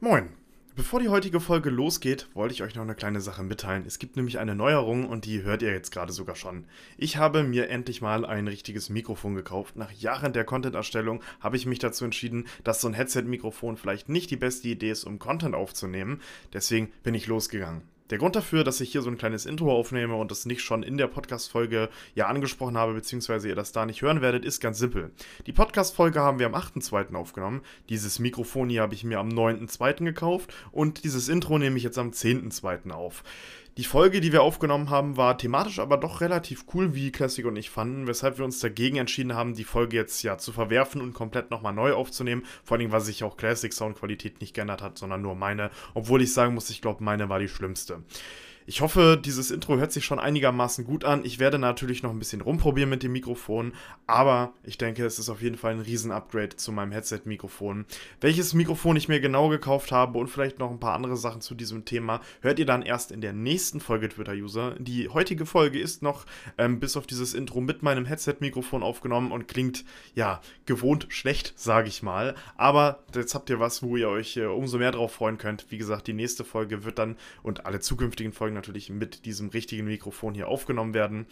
Moin. Bevor die heutige Folge losgeht, wollte ich euch noch eine kleine Sache mitteilen. Es gibt nämlich eine Neuerung und die hört ihr jetzt gerade sogar schon. Ich habe mir endlich mal ein richtiges Mikrofon gekauft. Nach Jahren der Content-Erstellung habe ich mich dazu entschieden, dass so ein Headset-Mikrofon vielleicht nicht die beste Idee ist, um Content aufzunehmen. Deswegen bin ich losgegangen. Der Grund dafür, dass ich hier so ein kleines Intro aufnehme und das nicht schon in der Podcast-Folge ja angesprochen habe, beziehungsweise ihr das da nicht hören werdet, ist ganz simpel. Die Podcast-Folge haben wir am 8.2. aufgenommen. Dieses Mikrofon hier habe ich mir am 9.2. gekauft und dieses Intro nehme ich jetzt am 10.2. auf. Die Folge, die wir aufgenommen haben, war thematisch aber doch relativ cool, wie Classic und ich fanden, weshalb wir uns dagegen entschieden haben, die Folge jetzt ja zu verwerfen und komplett nochmal neu aufzunehmen. Vor allem, weil sich auch Classic Soundqualität nicht geändert hat, sondern nur meine. Obwohl ich sagen muss, ich glaube, meine war die schlimmste. Ich hoffe, dieses Intro hört sich schon einigermaßen gut an. Ich werde natürlich noch ein bisschen rumprobieren mit dem Mikrofon, aber ich denke, es ist auf jeden Fall ein Riesen-Upgrade zu meinem Headset-Mikrofon. Welches Mikrofon ich mir genau gekauft habe und vielleicht noch ein paar andere Sachen zu diesem Thema, hört ihr dann erst in der nächsten Folge Twitter-User. Die heutige Folge ist noch ähm, bis auf dieses Intro mit meinem Headset-Mikrofon aufgenommen und klingt, ja, gewohnt schlecht, sage ich mal. Aber jetzt habt ihr was, wo ihr euch äh, umso mehr drauf freuen könnt. Wie gesagt, die nächste Folge wird dann und alle zukünftigen Folgen natürlich mit diesem richtigen Mikrofon hier aufgenommen werden.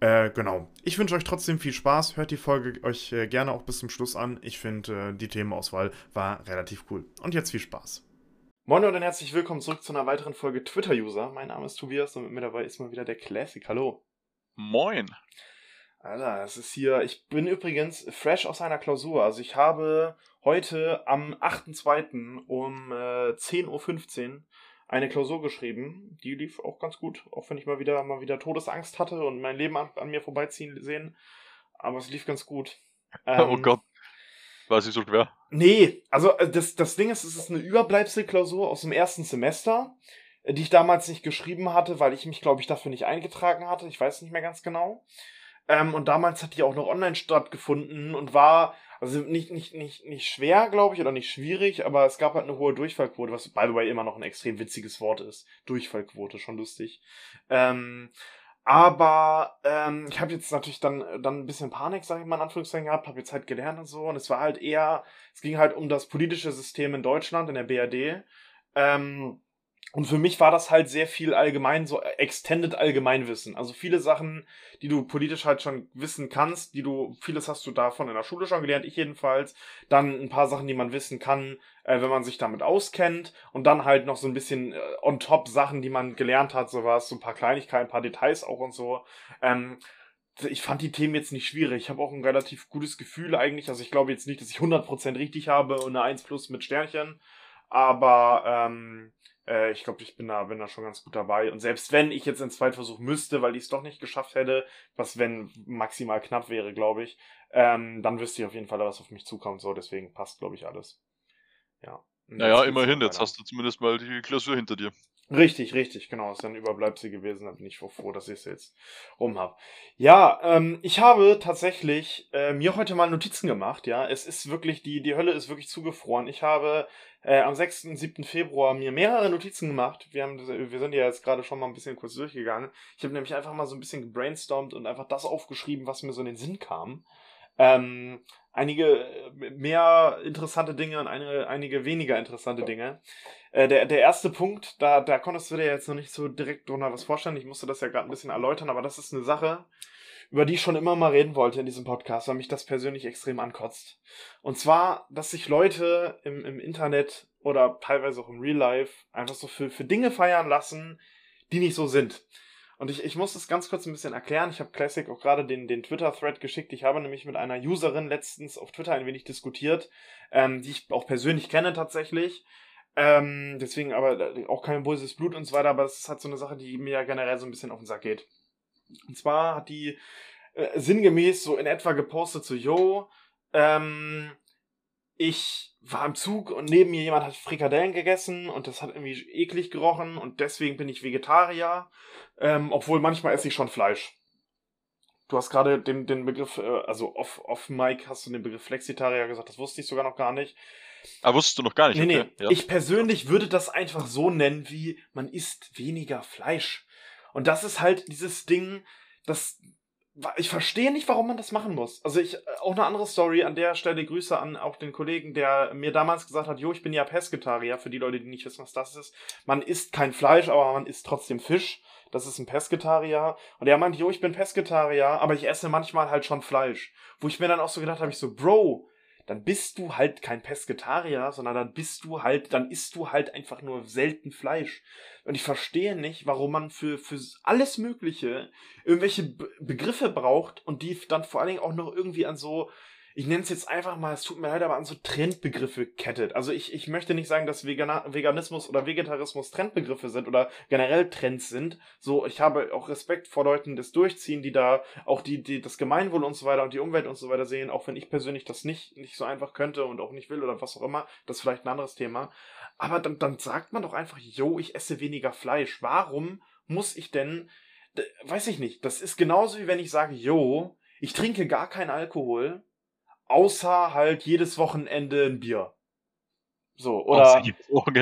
Äh, genau. Ich wünsche euch trotzdem viel Spaß. Hört die Folge euch äh, gerne auch bis zum Schluss an. Ich finde, äh, die Themenauswahl war relativ cool. Und jetzt viel Spaß. Moin und herzlich willkommen zurück zu einer weiteren Folge Twitter-User. Mein Name ist Tobias und mit mir dabei ist mal wieder der Classic. Hallo. Moin. Alter, es ist hier. Ich bin übrigens fresh aus einer Klausur. Also ich habe heute am 8.2. um äh, 10.15 Uhr eine Klausur geschrieben. Die lief auch ganz gut, auch wenn ich mal wieder mal wieder Todesangst hatte und mein Leben an, an mir vorbeiziehen sehen. Aber es lief ganz gut. Oh ähm, oh Gott. War nicht so schwer? Nee, also äh, das, das Ding ist, es ist eine Überbleibselklausur aus dem ersten Semester, äh, die ich damals nicht geschrieben hatte, weil ich mich, glaube ich, dafür nicht eingetragen hatte. Ich weiß nicht mehr ganz genau. Ähm, und damals hat die auch noch online stattgefunden und war also nicht, nicht, nicht, nicht schwer, glaube ich, oder nicht schwierig, aber es gab halt eine hohe Durchfallquote, was by the way immer noch ein extrem witziges Wort ist. Durchfallquote, schon lustig. Ähm, aber ähm, ich habe jetzt natürlich dann, dann ein bisschen Panik, sage ich mal in Anführungszeichen gehabt, habe jetzt halt gelernt und so. Und es war halt eher, es ging halt um das politische System in Deutschland, in der BRD. Ähm, und für mich war das halt sehr viel allgemein, so extended Allgemeinwissen. Also viele Sachen, die du politisch halt schon wissen kannst, die du, vieles hast du davon in der Schule schon gelernt, ich jedenfalls. Dann ein paar Sachen, die man wissen kann, äh, wenn man sich damit auskennt. Und dann halt noch so ein bisschen äh, on top Sachen, die man gelernt hat, sowas, so ein paar Kleinigkeiten, ein paar Details auch und so. Ähm, ich fand die Themen jetzt nicht schwierig. Ich habe auch ein relativ gutes Gefühl eigentlich. Also ich glaube jetzt nicht, dass ich 100% richtig habe und eine 1 plus mit Sternchen. Aber ähm, äh, ich glaube, ich bin da, bin da schon ganz gut dabei. Und selbst wenn ich jetzt einen Zweitversuch müsste, weil ich es doch nicht geschafft hätte, was wenn maximal knapp wäre, glaube ich, ähm, dann wüsste ich auf jeden Fall, was auf mich zukommt. So, deswegen passt, glaube ich, alles. Ja. naja, immerhin, jetzt hast du zumindest mal die Klausur hinter dir. Richtig, richtig, genau. Ist dann Überbleibsel gewesen. Da bin ich froh, dass ich es jetzt rum habe. Ja, ähm, ich habe tatsächlich äh, mir heute mal Notizen gemacht. Ja, es ist wirklich, die, die Hölle ist wirklich zugefroren. Ich habe äh, am 6. und 7. Februar mir mehrere Notizen gemacht. Wir, haben, wir sind ja jetzt gerade schon mal ein bisschen kurz durchgegangen. Ich habe nämlich einfach mal so ein bisschen gebrainstormt und einfach das aufgeschrieben, was mir so in den Sinn kam. Ähm, einige äh, mehr interessante Dinge und eine, einige weniger interessante Dinge. Äh, der, der erste Punkt, da, da konntest du dir jetzt noch nicht so direkt drunter was vorstellen. Ich musste das ja gerade ein bisschen erläutern, aber das ist eine Sache, über die ich schon immer mal reden wollte in diesem Podcast, weil mich das persönlich extrem ankotzt. Und zwar, dass sich Leute im, im Internet oder teilweise auch im Real Life einfach so für, für Dinge feiern lassen, die nicht so sind. Und ich, ich muss das ganz kurz ein bisschen erklären. Ich habe Classic auch gerade den, den Twitter-Thread geschickt. Ich habe nämlich mit einer Userin letztens auf Twitter ein wenig diskutiert, ähm, die ich auch persönlich kenne tatsächlich. Ähm, deswegen aber auch kein böses Blut und so weiter, aber es ist halt so eine Sache, die mir ja generell so ein bisschen auf den Sack geht. Und zwar hat die äh, sinngemäß so in etwa gepostet, so, yo, ähm, ich war im Zug und neben mir jemand hat Frikadellen gegessen und das hat irgendwie eklig gerochen und deswegen bin ich Vegetarier, ähm, obwohl manchmal esse ich schon Fleisch. Du hast gerade den, den Begriff, äh, also off, off Mike hast du den Begriff Flexitarier gesagt, das wusste ich sogar noch gar nicht. Ah, wusstest du noch gar nicht? Nee, okay. nee. Ja. Ich persönlich würde das einfach so nennen, wie man isst weniger Fleisch. Und das ist halt dieses Ding, das ich verstehe nicht, warum man das machen muss. Also ich, äh, auch eine andere Story, an der Stelle Grüße an auch den Kollegen, der mir damals gesagt hat, jo, ich bin ja Pesketarier, für die Leute, die nicht wissen, was das ist. Man isst kein Fleisch, aber man isst trotzdem Fisch. Das ist ein Pesketarier. Und er meinte, jo, ich bin Pesketarier, aber ich esse manchmal halt schon Fleisch. Wo ich mir dann auch so gedacht habe, ich so, Bro, dann bist du halt kein Pesketarier, sondern dann bist du halt, dann isst du halt einfach nur selten Fleisch. Und ich verstehe nicht, warum man für, für alles Mögliche irgendwelche Be Begriffe braucht und die dann vor allen Dingen auch noch irgendwie an so ich nenne es jetzt einfach mal, es tut mir leid, aber an so Trendbegriffe kettet. Also ich, ich möchte nicht sagen, dass Vegan Veganismus oder Vegetarismus Trendbegriffe sind oder generell Trends sind. So, ich habe auch Respekt vor Leuten, die das durchziehen, die da auch die, die das Gemeinwohl und so weiter und die Umwelt und so weiter sehen, auch wenn ich persönlich das nicht, nicht so einfach könnte und auch nicht will oder was auch immer. Das ist vielleicht ein anderes Thema. Aber dann, dann sagt man doch einfach, yo, ich esse weniger Fleisch. Warum muss ich denn, weiß ich nicht, das ist genauso wie wenn ich sage, yo, ich trinke gar keinen Alkohol außer halt jedes Wochenende ein Bier. So, oder.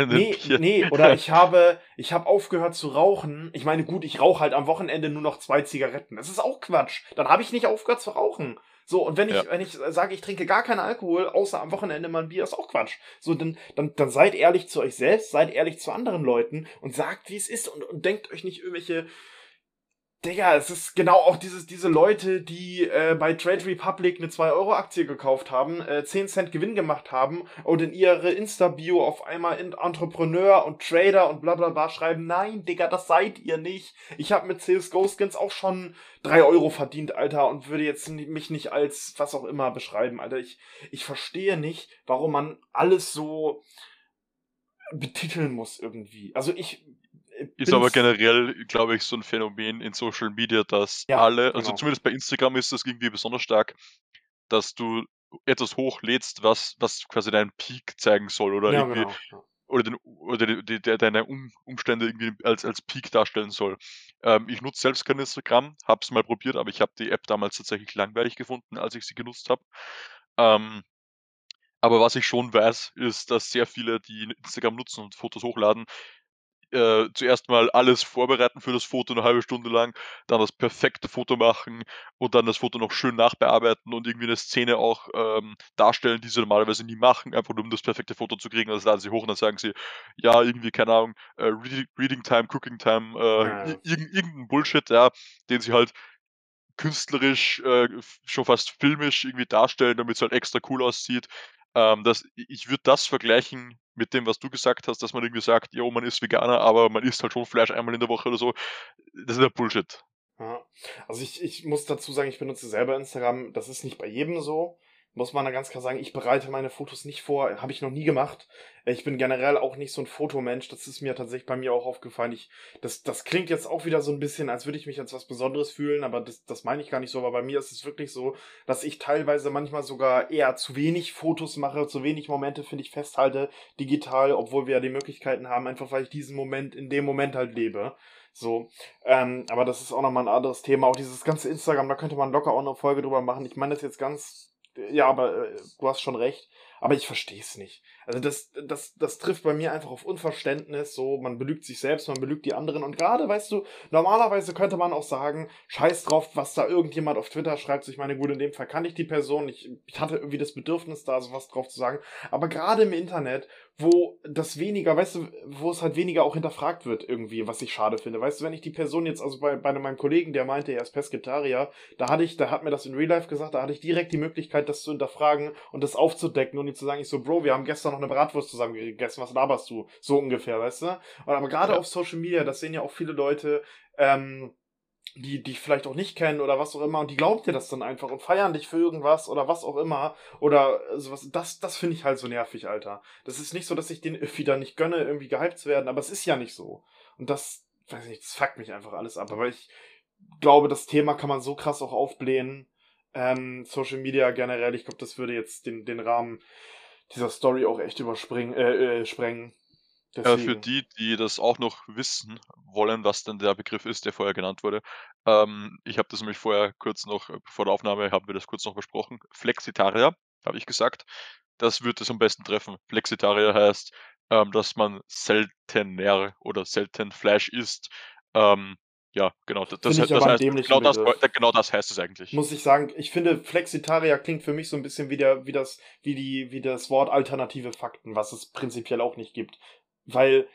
Nee, nee, oder ich habe, ich habe aufgehört zu rauchen. Ich meine, gut, ich rauche halt am Wochenende nur noch zwei Zigaretten. Das ist auch Quatsch. Dann habe ich nicht aufgehört zu rauchen. So, und wenn ich, ja. wenn ich sage, ich trinke gar keinen Alkohol, außer am Wochenende mal ein Bier, ist auch Quatsch. So, dann, dann, dann seid ehrlich zu euch selbst, seid ehrlich zu anderen Leuten und sagt, wie es ist und, und denkt euch nicht irgendwelche Digga, es ist genau auch dieses, diese Leute, die äh, bei Trade Republic eine 2-Euro-Aktie gekauft haben, äh, 10 Cent Gewinn gemacht haben und in ihre Insta-Bio auf einmal in Entrepreneur und Trader und bla bla bla schreiben, nein, Digga, das seid ihr nicht. Ich habe mit CSGO-Skins auch schon 3 Euro verdient, Alter, und würde jetzt mich nicht als was auch immer beschreiben, Alter. Ich, ich verstehe nicht, warum man alles so betiteln muss irgendwie. Also ich ist aber generell, glaube ich, so ein Phänomen in Social Media, dass ja, alle, also genau. zumindest bei Instagram ist das irgendwie besonders stark, dass du etwas hochlädst, was, was quasi deinen Peak zeigen soll oder ja, irgendwie genau. oder, den, oder die, die, die, deine um, Umstände irgendwie als, als Peak darstellen soll. Ähm, ich nutze selbst kein Instagram, habe es mal probiert, aber ich habe die App damals tatsächlich langweilig gefunden, als ich sie genutzt habe. Ähm, aber was ich schon weiß, ist, dass sehr viele, die Instagram nutzen und Fotos hochladen, äh, zuerst mal alles vorbereiten für das Foto eine halbe Stunde lang, dann das perfekte Foto machen und dann das Foto noch schön nachbearbeiten und irgendwie eine Szene auch ähm, darstellen, die sie normalerweise nie machen, einfach nur um das perfekte Foto zu kriegen. Also laden sie hoch und dann sagen sie, ja, irgendwie, keine Ahnung, äh, Reading, Reading, Time, Cooking Time, äh, ja. irgendein Bullshit, ja, den sie halt künstlerisch, äh, schon fast filmisch irgendwie darstellen, damit es halt extra cool aussieht. Ähm, das, ich würde das vergleichen mit dem, was du gesagt hast, dass man irgendwie sagt, jo, man ist Veganer, aber man isst halt schon Fleisch einmal in der Woche oder so. Das ist ja Bullshit. Ja. Also ich, ich muss dazu sagen, ich benutze selber Instagram. Das ist nicht bei jedem so muss man da ganz klar sagen, ich bereite meine Fotos nicht vor, habe ich noch nie gemacht. Ich bin generell auch nicht so ein Fotomensch, das ist mir tatsächlich bei mir auch aufgefallen. Ich, das, das klingt jetzt auch wieder so ein bisschen, als würde ich mich als was Besonderes fühlen, aber das, das meine ich gar nicht so. Aber bei mir ist es wirklich so, dass ich teilweise manchmal sogar eher zu wenig Fotos mache, zu wenig Momente, finde ich, festhalte, digital, obwohl wir ja die Möglichkeiten haben, einfach weil ich diesen Moment in dem Moment halt lebe. So, ähm, aber das ist auch nochmal ein anderes Thema. Auch dieses ganze Instagram, da könnte man locker auch eine Folge drüber machen. Ich meine das jetzt ganz ja, aber äh, du hast schon recht. Aber ich verstehe es nicht. Also das, das, das trifft bei mir einfach auf Unverständnis. So, man belügt sich selbst, man belügt die anderen. Und gerade, weißt du, normalerweise könnte man auch sagen, scheiß drauf, was da irgendjemand auf Twitter schreibt. Ich meine, gut, in dem Fall kann ich die Person. Ich, ich hatte irgendwie das Bedürfnis, da sowas drauf zu sagen. Aber gerade im Internet, wo das weniger, weißt du, wo es halt weniger auch hinterfragt wird irgendwie, was ich schade finde. Weißt du, wenn ich die Person jetzt, also bei, bei meinem Kollegen, der meinte, er ist Pesketarier, da hatte ich, da hat mir das in Real Life gesagt, da hatte ich direkt die Möglichkeit, das zu hinterfragen und das aufzudecken und ihm zu sagen, ich so, Bro, wir haben gestern noch eine Bratwurst zusammen gegessen, was laberst du? So ungefähr, weißt du? aber gerade ja. auf Social Media, das sehen ja auch viele Leute, ähm, die dich vielleicht auch nicht kennen oder was auch immer und die glauben dir das dann einfach und feiern dich für irgendwas oder was auch immer oder sowas. Das, das finde ich halt so nervig, Alter. Das ist nicht so, dass ich den wieder nicht gönne, irgendwie gehypt zu werden, aber es ist ja nicht so. Und das, weiß nicht, das fuckt mich einfach alles ab. Aber ich glaube, das Thema kann man so krass auch aufblähen. Ähm, Social Media generell, ich glaube, das würde jetzt den, den Rahmen dieser Story auch echt überspringen, äh, äh, sprengen. Äh, für die, die das auch noch wissen wollen, was denn der Begriff ist, der vorher genannt wurde. Ähm, ich habe das nämlich vorher kurz noch, äh, vor der Aufnahme haben wir das kurz noch besprochen. Flexitarier, habe ich gesagt. Das wird es am besten treffen. Flexitarier heißt, ähm, dass man seltener oder selten Fleisch isst. Ähm, Ja, genau. Das, das aber einen heißt, genau das, genau das heißt es eigentlich. Muss ich sagen, ich finde, Flexitarier klingt für mich so ein bisschen wie, der, wie, das, wie, die, wie das Wort alternative Fakten, was es prinzipiell auch nicht gibt. Weil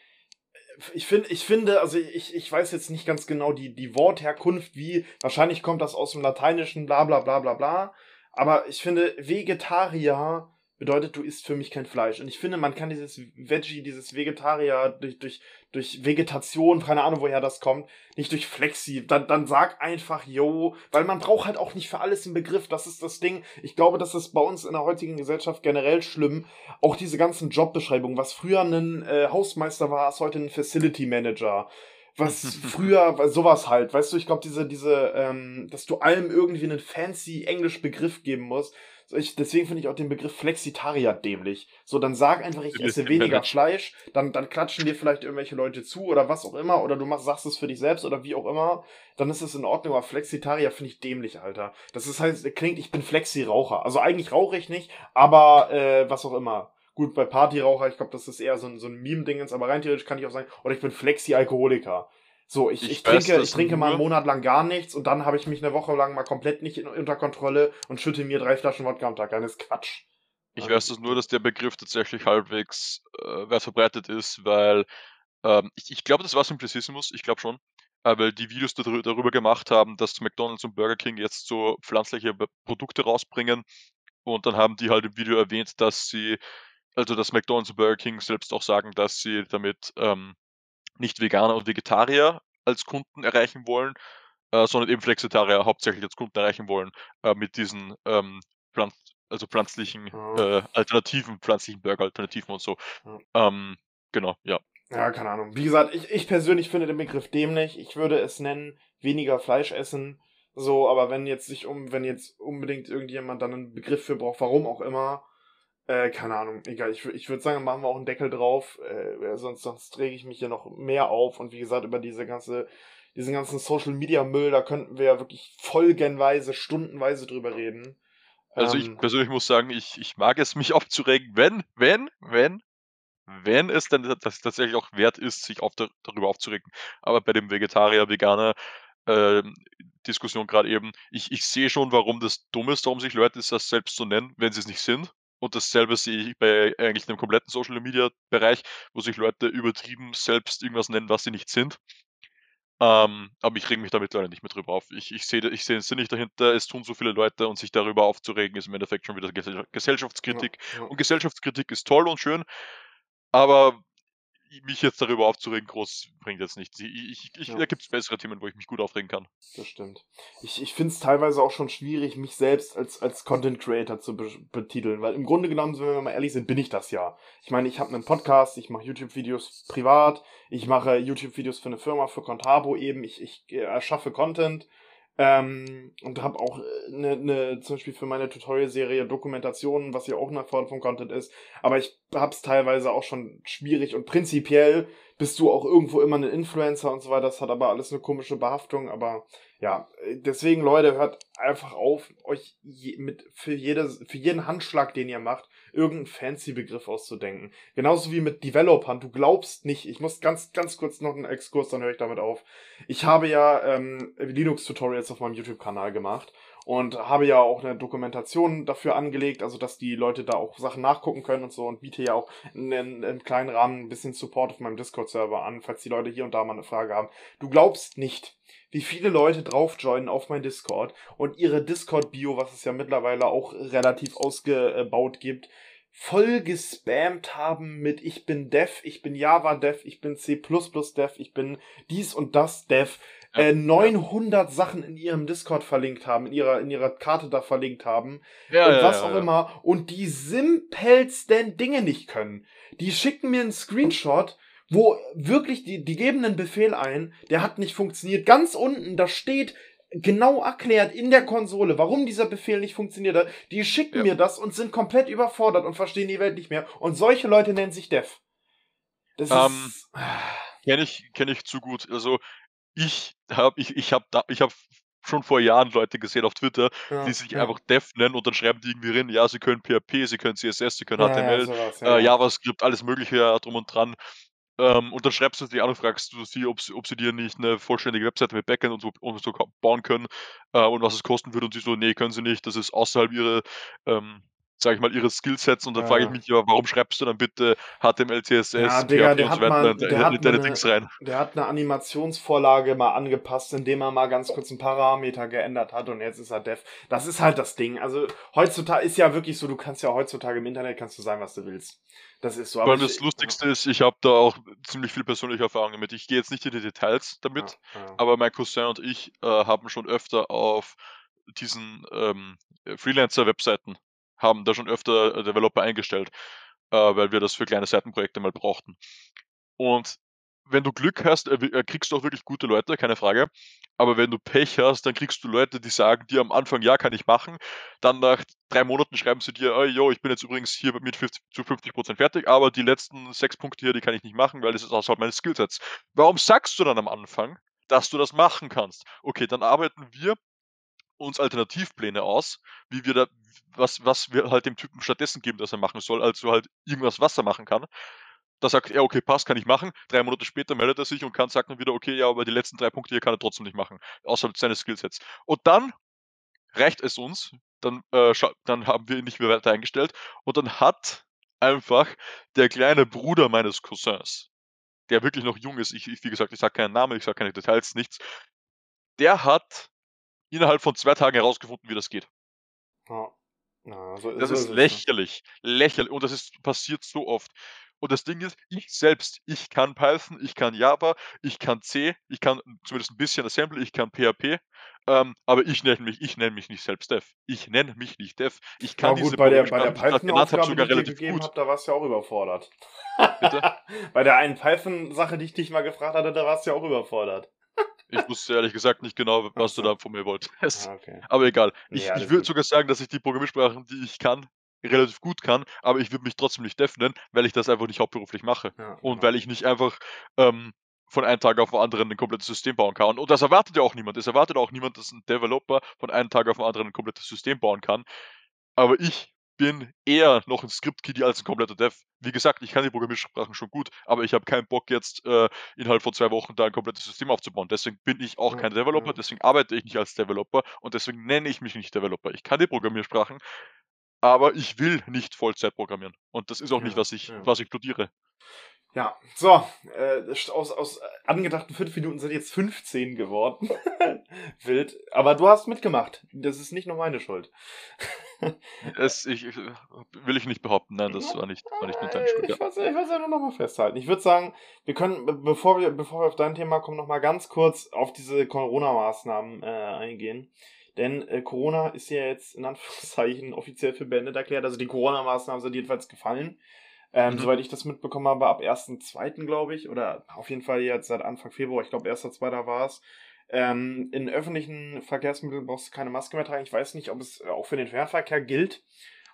ich finde, ich finde, also ich, ich weiß jetzt nicht ganz genau die, die Wortherkunft, wie, wahrscheinlich kommt das aus dem Lateinischen, bla bla bla bla bla. Aber ich finde, Vegetarier bedeutet, du isst für mich kein Fleisch. Und ich finde, man kann dieses Veggie, dieses Vegetarier durch, durch, durch Vegetation, keine Ahnung, woher das kommt, nicht durch Flexi. Dann, dann sag einfach, yo, weil man braucht halt auch nicht für alles einen Begriff. Das ist das Ding. Ich glaube, das ist bei uns in der heutigen Gesellschaft generell schlimm. Auch diese ganzen Jobbeschreibungen. Was früher ein äh, Hausmeister war, ist heute ein Facility Manager was früher, sowas halt, weißt du, ich glaube, diese, diese, ähm, dass du allem irgendwie einen fancy englisch Begriff geben musst. Ich, deswegen finde ich auch den Begriff Flexitarier dämlich. So, dann sag einfach, ich esse weniger Fleisch, dann, dann klatschen dir vielleicht irgendwelche Leute zu oder was auch immer, oder du machst, sagst es für dich selbst oder wie auch immer, dann ist es in Ordnung, aber Flexitarier finde ich dämlich, Alter. Das ist halt, klingt, ich bin Flexi-Raucher. Also eigentlich rauche ich nicht, aber äh, was auch immer. Gut, bei Partyraucher, ich glaube, das ist eher so ein, so ein Meme-Dingens, aber rein theoretisch kann ich auch sagen, oder ich bin Flexi-Alkoholiker. So, ich, ich, Ich trinke, ich trinke mal einen Monat lang gar nichts und dann habe ich mich eine Woche lang mal komplett nicht in, unter Kontrolle und schütte mir drei Flaschen Wodka am Tag ein. Das ist Quatsch. Ich weiß das nur, dass der Begriff tatsächlich halbwegs äh, weit verbreitet ist, weil ähm, ich, ich glaube, das war Simplicissimus, ich glaube schon, äh, weil die Videos darü- darüber gemacht haben, dass McDonalds und Burger King jetzt so pflanzliche Produkte rausbringen und dann haben die halt im Video erwähnt, dass sie, also dass McDonalds und Burger King selbst auch sagen, dass sie damit ähm, nicht Veganer und Vegetarier als Kunden erreichen wollen, äh, sondern eben Flexitarier hauptsächlich als Kunden erreichen wollen äh, mit diesen ähm, Pflanz also pflanzlichen Ja. äh, Alternativen, pflanzlichen Burger-Alternativen und so. Ja. Ähm, genau, ja. Ja, keine Ahnung. Wie gesagt, ich, ich persönlich finde den Begriff dämlich. Ich würde es nennen, weniger Fleisch essen. So, aber wenn jetzt sich um, wenn jetzt unbedingt irgendjemand dann einen Begriff für braucht, warum auch immer, äh, keine Ahnung, egal. Ich, ich würde sagen, machen wir auch einen Deckel drauf, äh, sonst, sonst rege ich mich hier noch mehr auf. Und wie gesagt, über diese ganze, diesen ganzen Social Media Müll, da könnten wir ja wirklich folgenweise, stundenweise drüber reden. Also ich Ähm, persönlich muss sagen, ich, ich mag es, mich aufzuregen, wenn, wenn, wenn, wenn es dann das tatsächlich auch wert ist, sich auf darüber aufzuregen. Aber bei dem Vegetarier, Veganer ähm, Diskussion gerade eben, ich, ich sehe schon, warum das dumm ist, warum sich Leute das selbst so nennen, wenn sie es nicht sind. Und dasselbe sehe ich bei eigentlich dem kompletten Social Media Bereich, wo sich Leute übertrieben selbst irgendwas nennen, was sie nicht sind. Ähm, aber ich reg mich da mittlerweile nicht mehr drüber auf. Ich, ich sehe ich seh den Sinn nicht dahinter, es tun so viele Leute und sich darüber aufzuregen, ist im Endeffekt schon wieder Gesell Gesellschaftskritik. ja, ja. Und Gesellschaftskritik ist toll und schön, aber mich jetzt darüber aufzuregen, groß bringt jetzt nichts. Ich, ich, ich, Ja. Da gibt es bessere Themen, wo ich mich gut aufregen kann. Das stimmt. Ich, ich finde es teilweise auch schon schwierig, mich selbst als, als Content Creator zu be betiteln, weil im Grunde genommen, wenn wir mal ehrlich sind, bin ich das ja. Ich meine, ich habe einen Podcast, ich mache YouTube-Videos privat, ich mache YouTube-Videos für eine Firma, für Contabo eben, ich, ich äh, erschaffe Content ähm, und habe auch eine, eine, zum Beispiel für meine Tutorial-Serie Dokumentationen, was ja auch eine Form von Content ist, aber ich hab's teilweise auch schon schwierig und prinzipiell bist du auch irgendwo immer ein Influencer und so weiter. Das hat aber alles eine komische Behaftung. Aber ja, deswegen, Leute, hört einfach auf, euch je, mit für, jede, für jeden Handschlag, den ihr macht, irgendeinen fancy Begriff auszudenken. Genauso wie mit Developern. Du glaubst nicht, ich muss ganz, ganz kurz noch einen Exkurs, dann höre ich damit auf. Ich habe ja ähm, Linux-Tutorials auf meinem YouTube-Kanal gemacht und habe ja auch eine Dokumentation dafür angelegt, also dass die Leute da auch Sachen nachgucken können und so und biete ja auch in, in, im kleinen Rahmen ein bisschen Support auf meinem Discord-Server an, falls die Leute hier und da mal eine Frage haben. Du glaubst nicht, wie viele Leute drauf joinen auf mein Discord und ihre Discord-Bio, was es ja mittlerweile auch relativ ausgebaut gibt, voll gespammt haben mit ich bin Dev, ich bin Java Dev, ich bin C++ Dev, ich bin dies und das Dev, Ja, äh, 900 Sachen in ihrem Discord verlinkt haben, in ihrer, in ihrer Karte da verlinkt haben Ja, und ja, was ja, auch ja. immer und die simpelsten Dinge nicht können. Die schicken mir einen Screenshot, wo wirklich, die, die geben einen Befehl ein, der hat nicht funktioniert. Ganz unten, da steht genau erklärt in der Konsole, warum dieser Befehl nicht funktioniert hat. Die schicken Ja. mir das und sind komplett überfordert und verstehen die Welt nicht mehr. Und solche Leute nennen sich Dev. Das Ähm, ist. Kenne ich, kenn ich zu gut. Also ich habe ich, ich hab da, ich hab schon vor Jahren Leute gesehen auf Twitter, Ja, die sich ja. einfach Dev nennen und dann schreiben die irgendwie rein, ja, sie können PHP, sie können CSS, sie können Ja, ja, HTML, sowas, äh, ja, ja. JavaScript, alles mögliche drum und dran. Ähm, und dann schreibst du sie an und fragst du sie, ob sie, ob sie dir nicht eine vollständige Webseite mit Backend und so, und so bauen können äh, und was es kosten würde. Und sie so, nee, können sie nicht, das ist außerhalb ihrer ähm, sage ich mal, ihre Skillsets und dann ja. frage ich mich ja, warum schreibst du dann bitte HTML, CSS, ja, Digga, der hat mal, der hat deine Dings rein. Der hat eine Animationsvorlage mal angepasst, indem er mal ganz kurz einen Parameter geändert hat und jetzt ist er Dev. Das ist halt das Ding. Also heutzutage ist ja wirklich so, du kannst ja heutzutage im Internet kannst du sein, was du willst. Das ist so. Aber das Lustigste ist, ich habe da auch ziemlich viel persönliche Erfahrung damit. Ich gehe jetzt nicht in die Details damit, ja, ja. aber mein Cousin und ich äh, haben schon öfter auf diesen ähm, Freelancer-Webseiten haben da schon öfter äh, Developer eingestellt, äh, weil wir das für kleine Seitenprojekte mal brauchten. Und wenn du Glück hast, äh, kriegst du auch wirklich gute Leute, keine Frage. Aber wenn du Pech hast, dann kriegst du Leute, die sagen dir am Anfang, ja, kann ich machen. Dann nach drei Monaten schreiben sie dir, oh, yo, ich bin jetzt übrigens hier mit 50, zu 50% fertig, aber die letzten sechs Punkte hier, die kann ich nicht machen, weil das ist außerhalb meines Skillsets. Warum sagst du dann am Anfang, dass du das machen kannst? Okay, dann arbeiten wir uns Alternativpläne aus, wie wir da, was, was wir halt dem Typen stattdessen geben, dass er machen soll, also halt irgendwas, was er machen kann. Da sagt er, okay, passt, kann ich machen. Drei Monate später meldet er sich und kann sagen dann wieder, okay, ja, aber die letzten drei Punkte hier kann er trotzdem nicht machen, außerhalb seines Skillsets. Und dann reicht es uns, dann, äh, dann haben wir ihn nicht mehr weiter eingestellt und dann hat einfach der kleine Bruder meines Cousins, der wirklich noch jung ist, ich, ich wie gesagt, ich sage keinen Namen, ich sage keine Details, nichts, der hat innerhalb von zwei Tagen herausgefunden, wie das geht. Ja. Ja, so das ist lächerlich. Lächerlich. Und das ist passiert so oft. Und das Ding ist, ich selbst, ich kann Python, ich kann Java, ich kann C, ich kann zumindest ein bisschen Assembly, ich kann PHP, ähm, aber ich nenne mich, ich nenne mich nicht selbst Dev. Ich nenne mich nicht Dev. Ich kann ja, gut, diese bei der, bei der Python-Aufgabe, die ich dir gegeben habe, da warst du ja auch überfordert. Bitte? bei der einen Python-Sache, die ich dich mal gefragt hatte, da warst du ja auch überfordert. Ich wusste ehrlich gesagt nicht genau, was du da von mir wolltest. Ah, okay. Aber egal. Ich, ja, ich würde sogar sagen, dass ich die Programmiersprachen, die ich kann, relativ gut kann, aber ich würde mich trotzdem nicht Dev nennen, weil ich das einfach nicht hauptberuflich mache. Ja, und genau. weil ich nicht einfach ähm, von einem Tag auf den anderen ein komplettes System bauen kann. Und das erwartet ja auch niemand. Es erwartet auch niemand, dass ein Developer von einem Tag auf den anderen ein komplettes System bauen kann. Aber ich bin eher noch ein Script-Kiddie als ein kompletter Dev. Wie gesagt, ich kann die Programmiersprachen schon gut, aber ich habe keinen Bock jetzt äh, innerhalb von zwei Wochen da ein komplettes System aufzubauen. Deswegen bin ich auch ja, kein Developer, ja. deswegen arbeite ich nicht als Developer und deswegen nenne ich mich nicht Developer. Ich kann die Programmiersprachen, aber ich will nicht Vollzeit programmieren. Und das ist auch ja, nicht, was ich, was ich studiere. Ja, so, äh, aus, aus angedachten fünf Minuten sind jetzt 15 geworden. Wild. Aber du hast mitgemacht. Das ist nicht nur meine Schuld. es, ich, will ich nicht behaupten, nein, das war nicht, war nicht nur deine Schuld. Ich wollte es ja nur nochmal festhalten. Ich würde sagen, wir können, bevor wir, bevor wir auf dein Thema kommen, nochmal ganz kurz auf diese Corona-Maßnahmen äh, eingehen. Denn äh, Corona ist ja jetzt in Anführungszeichen offiziell für beendet erklärt. Also die Corona-Maßnahmen sind jedenfalls gefallen. Ähm, mhm. Soweit ich das mitbekommen habe, ab 1.2. glaube ich, oder auf jeden Fall jetzt seit Anfang Februar, ich glaube 1.2. war es. Ähm, in öffentlichen Verkehrsmitteln brauchst du keine Maske mehr tragen. Ich weiß nicht, ob es auch für den Fernverkehr gilt.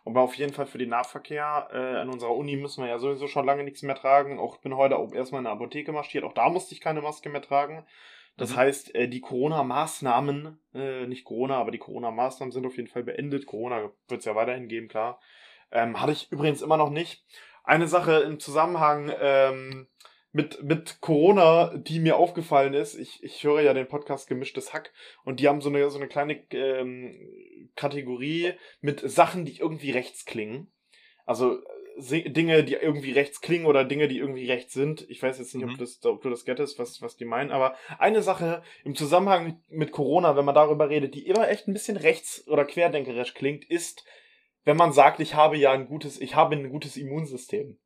Aber auf jeden Fall für den Nahverkehr äh, an unserer Uni müssen wir ja sowieso schon lange nichts mehr tragen. Auch bin heute auch erstmal in der Apotheke marschiert. Auch da musste ich keine Maske mehr tragen. Das mhm. heißt, äh, die Corona-Maßnahmen, äh, nicht Corona, aber die Corona-Maßnahmen sind auf jeden Fall beendet. Corona wird es ja weiterhin geben, klar. Ähm, hatte ich übrigens immer noch nicht. Eine Sache im Zusammenhang ähm, mit, mit Corona, die mir aufgefallen ist, ich, ich höre ja den Podcast Gemischtes Hack und die haben so eine, so eine kleine ähm, Kategorie mit Sachen, die irgendwie rechts klingen. Also Dinge, die irgendwie rechts klingen oder Dinge, die irgendwie rechts sind. Ich weiß jetzt nicht, mhm. ob, das, ob du das gettest, was, was die meinen, aber eine Sache im Zusammenhang mit Corona, wenn man darüber redet, die immer echt ein bisschen rechts- oder querdenkerisch klingt, ist, wenn man sagt, ich habe ja ein gutes, ich habe ein gutes Immunsystem.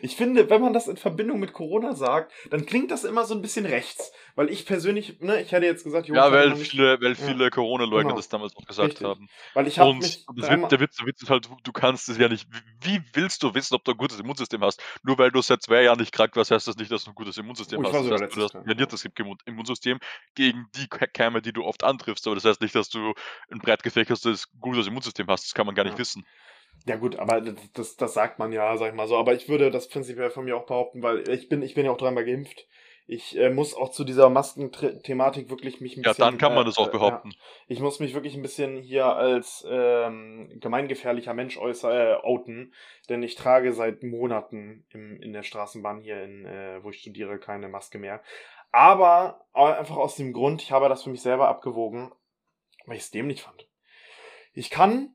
Ich finde, wenn man das in Verbindung mit Corona sagt, dann klingt das immer so ein bisschen rechts. Weil ich persönlich, ne, ich hätte jetzt gesagt, ja, weil viele, weil viele ja. Corona-Leugner genau. das damals auch gesagt Richtig. haben. Weil ich habe und mich Witz, der, Witz, der Witz ist halt, du kannst es ja nicht. Wie willst du wissen, ob du ein gutes Immunsystem hast? Nur weil du seit zwei Jahren nicht krank warst, heißt das nicht, dass du ein gutes Immunsystem oh, hast. Das heißt, du hast ein trainiertes Immunsystem gegen die Keime, die du oft antriffst. Aber das heißt nicht, dass du ein breit gefächertes, gutes Immunsystem hast. Das kann man gar nicht ja. wissen. Ja gut, aber das, das sagt man ja, sag ich mal so. Aber ich würde das prinzipiell von mir auch behaupten, weil ich bin, ich bin ja auch dreimal geimpft. Ich äh, muss auch zu dieser Maskenthematik wirklich mich ein bisschen. Ja, dann kann man äh, das auch behaupten. Ja, ich muss mich wirklich ein bisschen hier als ähm, gemeingefährlicher Mensch äußer, äh, outen, denn ich trage seit Monaten im, in der Straßenbahn hier, in, äh, wo ich studiere, keine Maske mehr. Aber einfach aus dem Grund, ich habe das für mich selber abgewogen, weil ich es dämlich fand. Ich kann,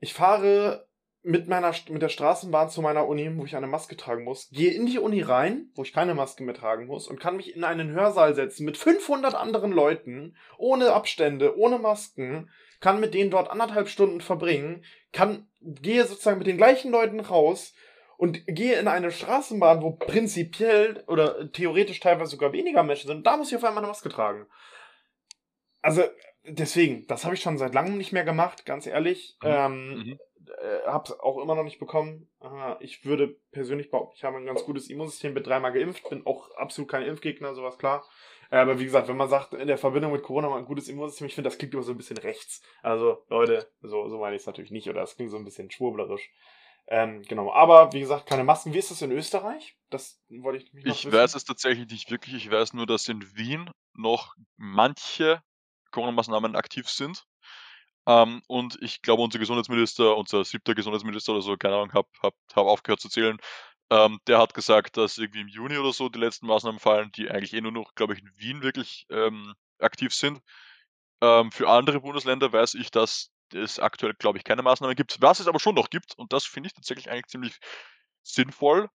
ich fahre mit meiner mit der Straßenbahn zu meiner Uni, wo ich eine Maske tragen muss, gehe in die Uni rein, wo ich keine Maske mehr tragen muss und kann mich in einen Hörsaal setzen mit 500 anderen Leuten, ohne Abstände, ohne Masken, kann mit denen dort anderthalb Stunden verbringen, kann gehe sozusagen mit den gleichen Leuten raus und gehe in eine Straßenbahn, wo prinzipiell oder theoretisch teilweise sogar weniger Menschen sind, da muss ich auf einmal eine Maske tragen. Also deswegen, das habe ich schon seit langem nicht mehr gemacht, ganz ehrlich. Mhm. Ähm, mhm. Äh, hab's auch immer noch nicht bekommen. Äh, ich würde persönlich behaupten, ich habe ein ganz gutes Immunsystem, bin dreimal geimpft, bin auch absolut kein Impfgegner, sowas klar. Äh, aber wie gesagt, wenn man sagt, in der Verbindung mit Corona mal ein gutes Immunsystem, ich finde, das klingt immer so ein bisschen rechts. Also, Leute, so, so meine ich es natürlich nicht, oder das klingt so ein bisschen schwurblerisch. Ähm, genau, aber wie gesagt, keine Masken. Wie ist das in Österreich? Das wollte ich mich noch Ich wissen. weiß es tatsächlich nicht wirklich. Ich weiß nur, dass in Wien noch manche Corona-Maßnahmen aktiv sind. Ähm, und ich glaube, unser Gesundheitsminister, unser siebter Gesundheitsminister oder so, keine Ahnung, habe hab, hab aufgehört zu zählen, ähm, der hat gesagt, dass irgendwie im Juni oder so die letzten Maßnahmen fallen, die eigentlich eh nur noch, glaube ich, in Wien wirklich ähm, aktiv sind. Ähm, für andere Bundesländer weiß ich, dass es aktuell, glaube ich, keine Maßnahmen gibt. Was es aber schon noch gibt, und das finde ich tatsächlich eigentlich ziemlich sinnvoll,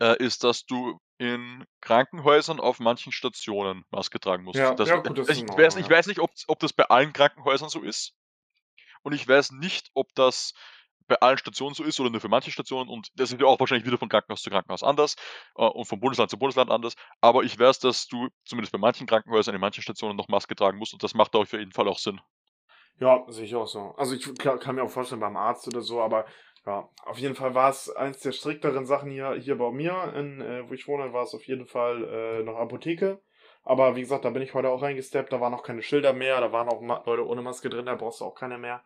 äh, ist, dass du in Krankenhäusern auf manchen Stationen Maske tragen musst. Ja, das, ja gut, das ich, ich, weiß, ich weiß nicht, ob, ob das bei allen Krankenhäusern so ist. Und ich weiß nicht, ob das bei allen Stationen so ist oder nur für manche Stationen. Und das ist ja auch wahrscheinlich wieder von Krankenhaus zu Krankenhaus anders äh, und von Bundesland zu Bundesland anders. Aber ich weiß, dass du zumindest bei manchen Krankenhäusern in manchen Stationen noch Maske tragen musst und das macht auf jeden Fall auch Sinn. Ja, sehe ich auch so. Also ich kann mir auch vorstellen beim Arzt oder so, aber ja, auf jeden Fall war es eins der strikteren Sachen hier, hier bei mir, in, äh, wo ich wohne, war es auf jeden Fall äh, noch Apotheke. Aber wie gesagt, da bin ich heute auch reingesteppt, da waren noch keine Schilder mehr, da waren auch Leute ohne Maske drin, da brauchst du auch keine mehr.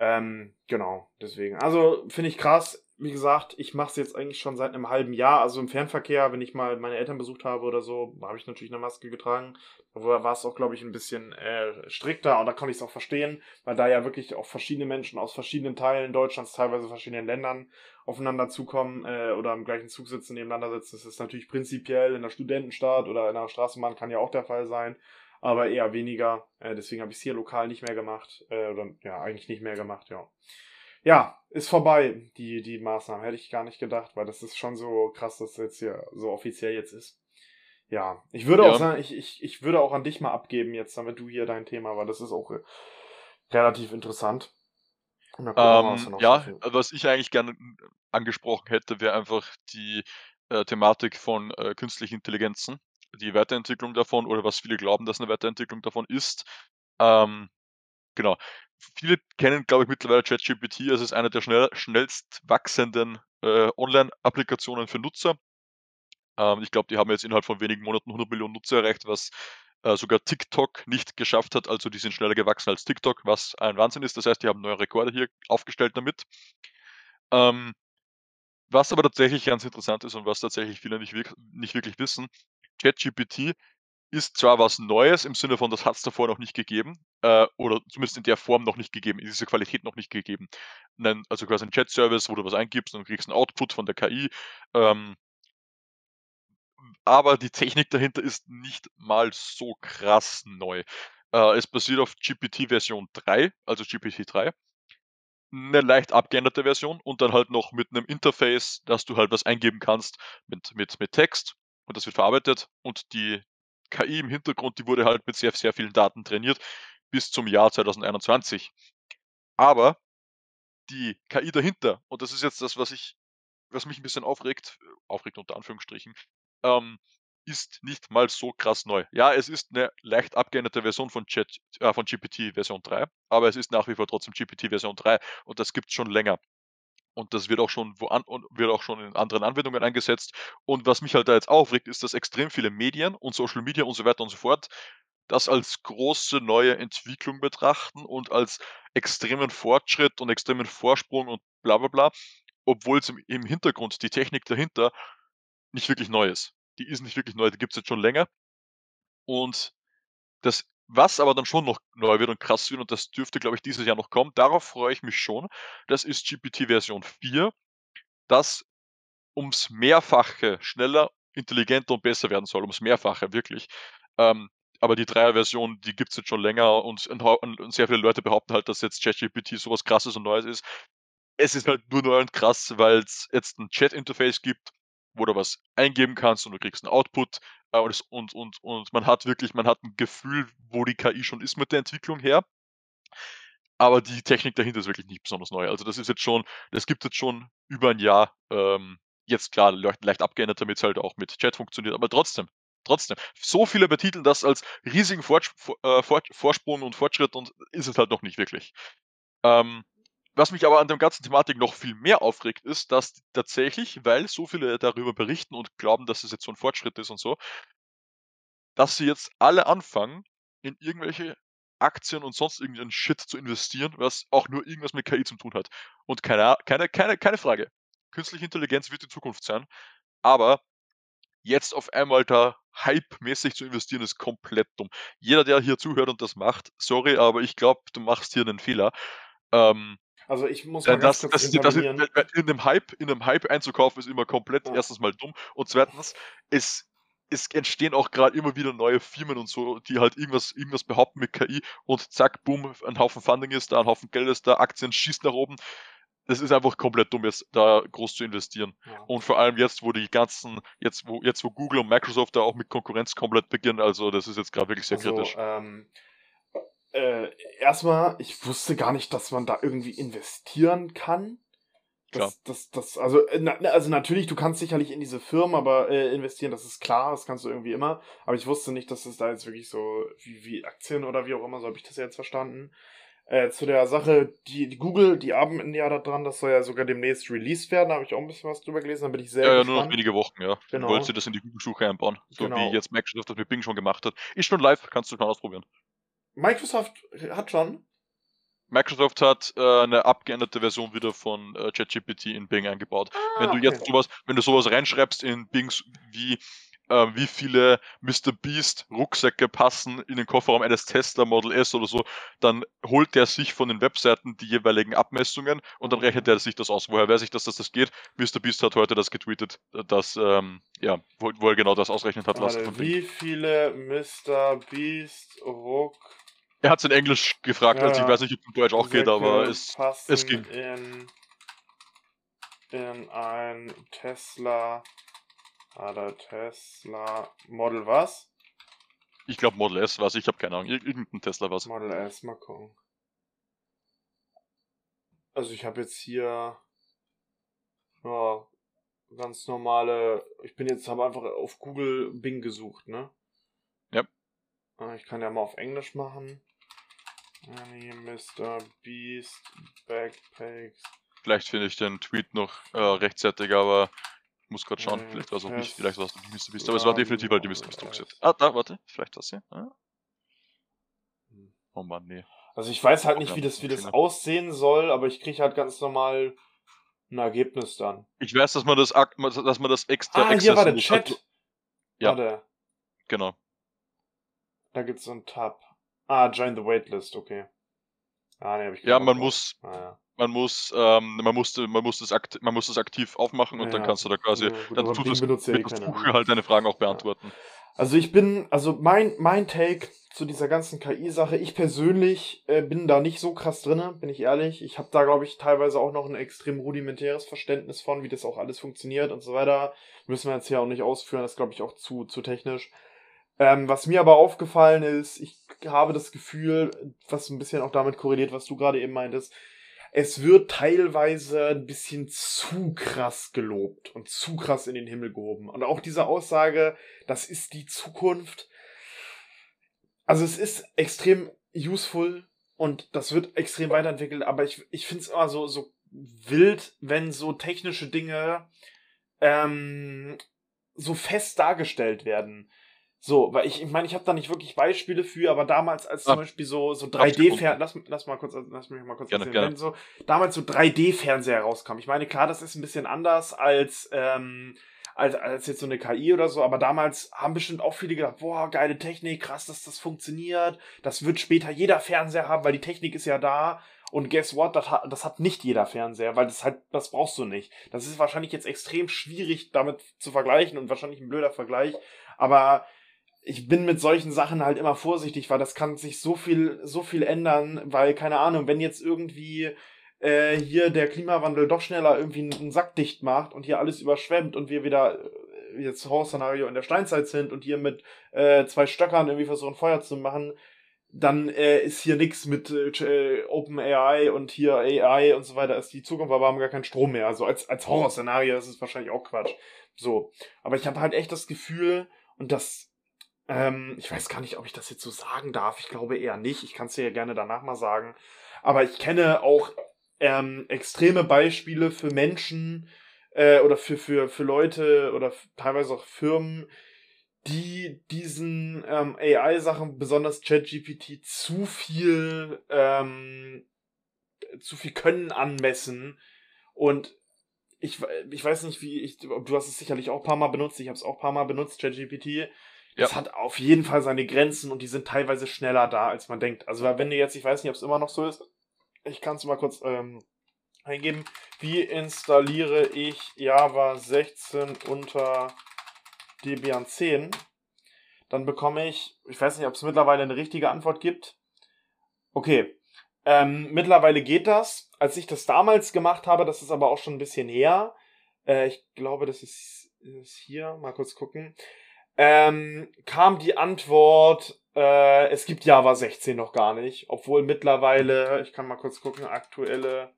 Ähm, genau, deswegen. Also finde ich krass. Wie gesagt, ich mache es jetzt eigentlich schon seit einem halben Jahr. Also im Fernverkehr, wenn ich mal meine Eltern besucht habe oder so, habe ich natürlich eine Maske getragen. Da war es auch, glaube ich, ein bisschen äh, strikter und da konnte ich es auch verstehen, weil da ja wirklich auch verschiedene Menschen aus verschiedenen Teilen Deutschlands, teilweise verschiedenen Ländern aufeinander zukommen äh, oder im gleichen Zug sitzen, nebeneinander sitzen. Das ist natürlich prinzipiell in der Studentenstadt oder in der Straßenbahn kann ja auch der Fall sein aber eher weniger. Äh, deswegen habe ich es hier lokal nicht mehr gemacht. Äh, oder ja, eigentlich nicht mehr gemacht, ja. Ja, ist vorbei, die, die Maßnahmen. Hätte ich gar nicht gedacht, weil das ist schon so krass, dass das jetzt hier so offiziell jetzt ist. Ja, ich würde ja. auch sagen, ich, ich, ich würde auch an dich mal abgeben jetzt, damit du hier dein Thema, weil das ist auch äh, relativ interessant. Ähm, ja, was ich eigentlich gerne angesprochen hätte, wäre einfach die äh, Thematik von äh, künstlichen Intelligenzen die Weiterentwicklung davon oder was viele glauben, dass eine Weiterentwicklung davon ist. Ähm, genau. Viele kennen, glaube ich, mittlerweile ChatGPT. Es ist eine der schnell, schnellst wachsenden äh, Online-Applikationen für Nutzer. Ähm, ich glaube, die haben jetzt innerhalb von wenigen Monaten 100 Millionen Nutzer erreicht, was äh, sogar TikTok nicht geschafft hat. Also die sind schneller gewachsen als TikTok, was ein Wahnsinn ist. Das heißt, die haben neue Rekorde hier aufgestellt damit. Ähm, was aber tatsächlich ganz interessant ist und was tatsächlich viele nicht, nicht wirklich wissen, ChatGPT ist zwar was Neues im Sinne von, das hat es davor noch nicht gegeben, äh, oder zumindest in der Form noch nicht gegeben, in dieser Qualität noch nicht gegeben. Nein, also quasi ein Chat-Service, wo du was eingibst und kriegst einen Output von der KI. Ähm, aber die Technik dahinter ist nicht mal so krass neu. Äh, es basiert auf GPT Version 3, also GPT 3. Eine leicht abgeänderte Version und dann halt noch mit einem Interface, dass du halt was eingeben kannst mit, mit, mit Text und das wird verarbeitet und die KI im Hintergrund, die wurde halt mit sehr, sehr vielen Daten trainiert bis zum Jahr 2021. Aber die KI dahinter, und das ist jetzt das, was ich, was mich ein bisschen aufregt, aufregt unter Anführungsstrichen, ähm, ist nicht mal so krass neu. Ja, es ist eine leicht abgeänderte Version von, äh, von GPT Version 3, aber es ist nach wie vor trotzdem GPT Version 3 und das gibt es schon länger und das wird auch schon wo an, wird auch schon in anderen Anwendungen eingesetzt. Und was mich halt da jetzt aufregt, ist, dass extrem viele Medien und Social Media und so weiter und so fort das als große neue Entwicklung betrachten und als extremen Fortschritt und extremen Vorsprung und bla bla bla, obwohl es im, im Hintergrund die Technik dahinter nicht wirklich neu ist. die ist nicht wirklich neu, die gibt es jetzt schon länger. Und das, was aber dann schon noch neu wird und krass wird, und das dürfte, glaube ich, dieses Jahr noch kommen, darauf freue ich mich schon. Das ist GPT Version 4, das ums Mehrfache schneller, intelligenter und besser werden soll, ums Mehrfache, wirklich. Ähm, aber die Dreier-Version, die gibt es jetzt schon länger und, und, sehr viele Leute behaupten halt, dass jetzt ChatGPT sowas krasses und Neues ist. Es ist halt nur neu und krass, weil es jetzt ein Chat-Interface gibt, wo du was eingeben kannst und du kriegst einen Output äh, und, und, und, man hat wirklich, man hat ein Gefühl, wo die KI schon ist mit der Entwicklung her. Aber die Technik dahinter ist wirklich nicht besonders neu. Also das ist jetzt schon, das gibt jetzt schon über ein Jahr. Ähm, jetzt klar, leicht, leicht abgeändert, damit es halt auch mit Chat funktioniert, aber trotzdem, trotzdem. So viele betiteln das als riesigen äh, Vorsprung und Fortschritt und ist es halt noch nicht wirklich. Ähm, was mich aber an der ganzen Thematik noch viel mehr aufregt, ist, dass tatsächlich, weil so viele darüber berichten und glauben, dass es jetzt so ein Fortschritt ist und so, dass sie jetzt alle anfangen, in irgendwelche Aktien und sonst irgendeinen Shit zu investieren, was auch nur irgendwas mit KI zu tun hat. Und keine, keine, keine, keine Frage. Künstliche Intelligenz wird die Zukunft sein. Aber jetzt auf einmal da hype-mäßig zu investieren, ist komplett dumm. Jeder, der hier zuhört und das macht, sorry, aber ich glaube, du machst hier einen Fehler. Ähm, also ich muss mal das, ganz kurz das, das, in, in, einem Hype, in einem Hype einzukaufen, ist immer komplett ja. erstens mal dumm und zweitens, es, es entstehen auch gerade immer wieder neue Firmen und so, die halt irgendwas, irgendwas behaupten mit KI und zack, boom, ein Haufen Funding ist da, ein Haufen Geld ist da, Aktien schießt nach oben. Es ist einfach komplett dumm, jetzt da groß zu investieren. Ja. Und vor allem jetzt, wo die ganzen, jetzt wo, jetzt wo Google und Microsoft da auch mit Konkurrenz komplett beginnen, also das ist jetzt gerade wirklich sehr also, kritisch. Ähm, äh, erstmal, ich wusste gar nicht, dass man da irgendwie investieren kann. Das, das, das, also, äh, na, also natürlich, du kannst sicherlich in diese Firmen aber äh, investieren, das ist klar, das kannst du irgendwie immer. Aber ich wusste nicht, dass es da jetzt wirklich so wie, wie Aktien oder wie auch immer, so habe ich das jetzt verstanden. Äh, zu der Sache, die, die Google, die arbeiten ja daran, das soll ja sogar demnächst released werden, da habe ich auch ein bisschen was drüber gelesen, da bin ich sehr Ja, ja, nur noch wenige Wochen, ja. Genau. Wollt ihr das in die Google-Suche einbauen, so genau. wie jetzt Microsoft das mit Bing schon gemacht hat. Ist schon live, kannst du mal ausprobieren. Microsoft hat schon. Microsoft hat äh, eine abgeänderte Version wieder von äh, ChatGPT in Bing eingebaut. Ah, wenn du okay. jetzt sowas, wenn du sowas reinschreibst in Bing wie äh, wie viele Mr. Beast Rucksäcke passen in den Kofferraum eines Tesla Model S oder so, dann holt er sich von den Webseiten die jeweiligen Abmessungen und dann rechnet er sich das aus. Woher weiß ich, dass das, das geht? Mr. Beast hat heute das getweetet, dass, ähm, ja, wo, wo, er genau das ausrechnen hat lassen. Wie viele Mr. Beast Ruck er hat es in Englisch gefragt, ja, also ich weiß nicht, ob es in Deutsch auch geht, aber es, es ging. In, in ein Tesla oder Tesla Model was? Ich glaube Model S was, ich habe keine Ahnung. Irgendein Tesla was. Model S, mal gucken. Also ich habe jetzt hier ja, ganz normale. Ich bin jetzt habe einfach auf Google Bing gesucht, ne? Ja. Ah, ich kann ja mal auf Englisch machen. Any Mr. Beast Backpacks. Vielleicht finde ich den Tweet noch äh, rechtzeitig, aber ich muss gerade schauen. Äh, vielleicht war es auch nicht, vielleicht war es nicht Mr. Beast, aber es war definitiv halt die Mr. Beast Druckset. Ah, da, warte, vielleicht das hier. Ah. Oh Mann, nee. Also ich weiß halt nicht, wie das, wie das aussehen soll, aber ich kriege halt ganz normal ein Ergebnis dann. Ich weiß, dass man das, dass man das extra. Ah, hier war der Chat. Ja. Warte. Genau. Da gibt es so einen Tab. Ah, join the waitlist, okay. Ah, nee, hab ich Ja, man muss, ah, ja. man muss, ähm, man muss, man muss das akt, man muss das aktiv aufmachen und ja, dann kannst du da quasi, ja, gut, dann tut das mit ja das Buch halt deine Fragen auch beantworten. Also ich bin, also mein, mein Take zu dieser ganzen KI-Sache, ich persönlich äh, bin da nicht so krass drinne, bin ich ehrlich. Ich habe da, glaube ich, teilweise auch noch ein extrem rudimentäres Verständnis von, wie das auch alles funktioniert und so weiter. Müssen wir jetzt hier auch nicht ausführen, das glaube ich auch zu, zu technisch. Ähm, was mir aber aufgefallen ist, ich habe das Gefühl, was ein bisschen auch damit korreliert, was du gerade eben meintest, es wird teilweise ein bisschen zu krass gelobt und zu krass in den Himmel gehoben. Und auch diese Aussage, das ist die Zukunft. Also es ist extrem useful und das wird extrem weiterentwickelt, aber ich, ich finde es immer so, so wild, wenn so technische Dinge ähm, so fest dargestellt werden. So, weil ich, ich meine, ich habe da nicht wirklich Beispiele für, aber damals, als zum ah, Beispiel so, so 3D-Fernseher, lass, lass mal kurz, lass mich mal kurz gerne, erzählen, gerne. wenn so damals so 3D-Fernseher rauskam. Ich meine, klar, das ist ein bisschen anders als, ähm, als, als jetzt so eine KI oder so, aber damals haben bestimmt auch viele gedacht, boah, geile Technik, krass, dass das funktioniert. Das wird später jeder Fernseher haben, weil die Technik ist ja da. Und guess what? Das hat, das hat nicht jeder Fernseher, weil das halt, das brauchst du nicht. Das ist wahrscheinlich jetzt extrem schwierig damit zu vergleichen und wahrscheinlich ein blöder Vergleich. Aber ich bin mit solchen Sachen halt immer vorsichtig, weil das kann sich so viel, so viel ändern, weil, keine Ahnung, wenn jetzt irgendwie äh, hier der Klimawandel doch schneller irgendwie einen Sack dicht macht und hier alles überschwemmt und wir wieder äh, jetzt Horror-Szenario in der Steinzeit sind und hier mit äh, zwei Stöckern irgendwie versuchen Feuer zu machen, dann äh, ist hier nichts mit äh, Open AI und hier AI und so weiter, ist die Zukunft, aber wir haben gar keinen Strom mehr. Also als, als Horrorszenario ist es wahrscheinlich auch Quatsch. So. Aber ich habe halt echt das Gefühl, und das, ähm, ich weiß gar nicht, ob ich das jetzt so sagen darf. Ich glaube eher nicht. Ich kann es dir ja gerne danach mal sagen. Aber ich kenne auch ähm, extreme Beispiele für Menschen äh, oder für, für, für Leute oder teilweise auch Firmen, die diesen ähm, AI-Sachen, besonders ChatGPT, zu viel, ähm, zu viel Können anmessen. Und ich, ich weiß nicht, wie ich, du hast es sicherlich auch ein paar Mal benutzt, ich habe es auch ein paar Mal benutzt, ChatGPT. Das ja. hat auf jeden Fall seine Grenzen und die sind teilweise schneller da, als man denkt. Also wenn du jetzt, ich weiß nicht, ob es immer noch so ist, ich kann es mal kurz ähm, eingeben. Wie installiere ich Java 16 unter Debian 10? Dann bekomme ich, ich weiß nicht, ob es mittlerweile eine richtige Antwort gibt. Okay. Ähm, mittlerweile geht das. Als ich das damals gemacht habe, das ist aber auch schon ein bisschen her. Äh, ich glaube, das ist, ist hier. Mal kurz gucken. Ähm, kam die Antwort, äh, es gibt Java 16 noch gar nicht, obwohl mittlerweile, ich kann mal kurz gucken, aktuelle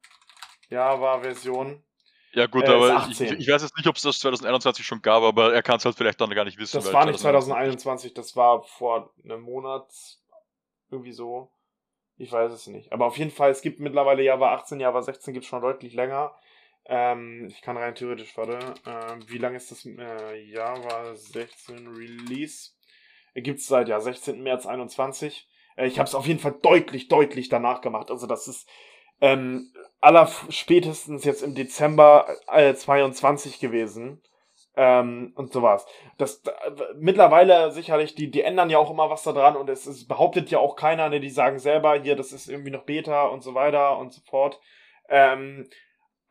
Java-Version. Ja gut, äh, aber ich, ich, weiß jetzt nicht, ob es das 2021 schon gab, aber er kann es halt vielleicht dann gar nicht wissen. Das war nicht 2021, das war vor einem Monat irgendwie so. Ich weiß es nicht. Aber auf jeden Fall, es gibt mittlerweile Java 18, Java 16 gibt es schon deutlich länger. Ähm, ich kann rein theoretisch, warte, äh, wie lange ist das äh, Java 16 Release? Gibt es seit ja 16. März 21. Äh, ich habe es auf jeden Fall deutlich, deutlich danach gemacht. Also das ist ähm, aller spätestens jetzt im Dezember äh, 22 gewesen. Ähm, und sowas. Das äh, mittlerweile sicherlich, die, die ändern ja auch immer was da dran und es, es behauptet ja auch keiner, ne, die sagen selber, hier, das ist irgendwie noch Beta und so weiter und so fort. Ähm,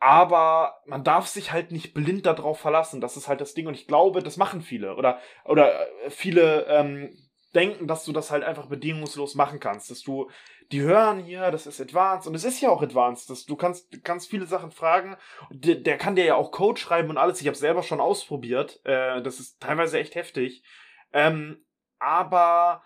aber man darf sich halt nicht blind darauf verlassen. Das ist halt das Ding. Und ich glaube, das machen viele. Oder, oder äh, viele ähm, denken, dass du das halt einfach bedingungslos machen kannst. Dass du, die hören hier, das ist advanced. Und es ist ja auch advanced. Dass du kannst, kannst viele Sachen fragen. Der, der kann dir ja auch Code schreiben und alles. Ich habe selber schon ausprobiert. Äh, das ist teilweise echt heftig. Ähm, aber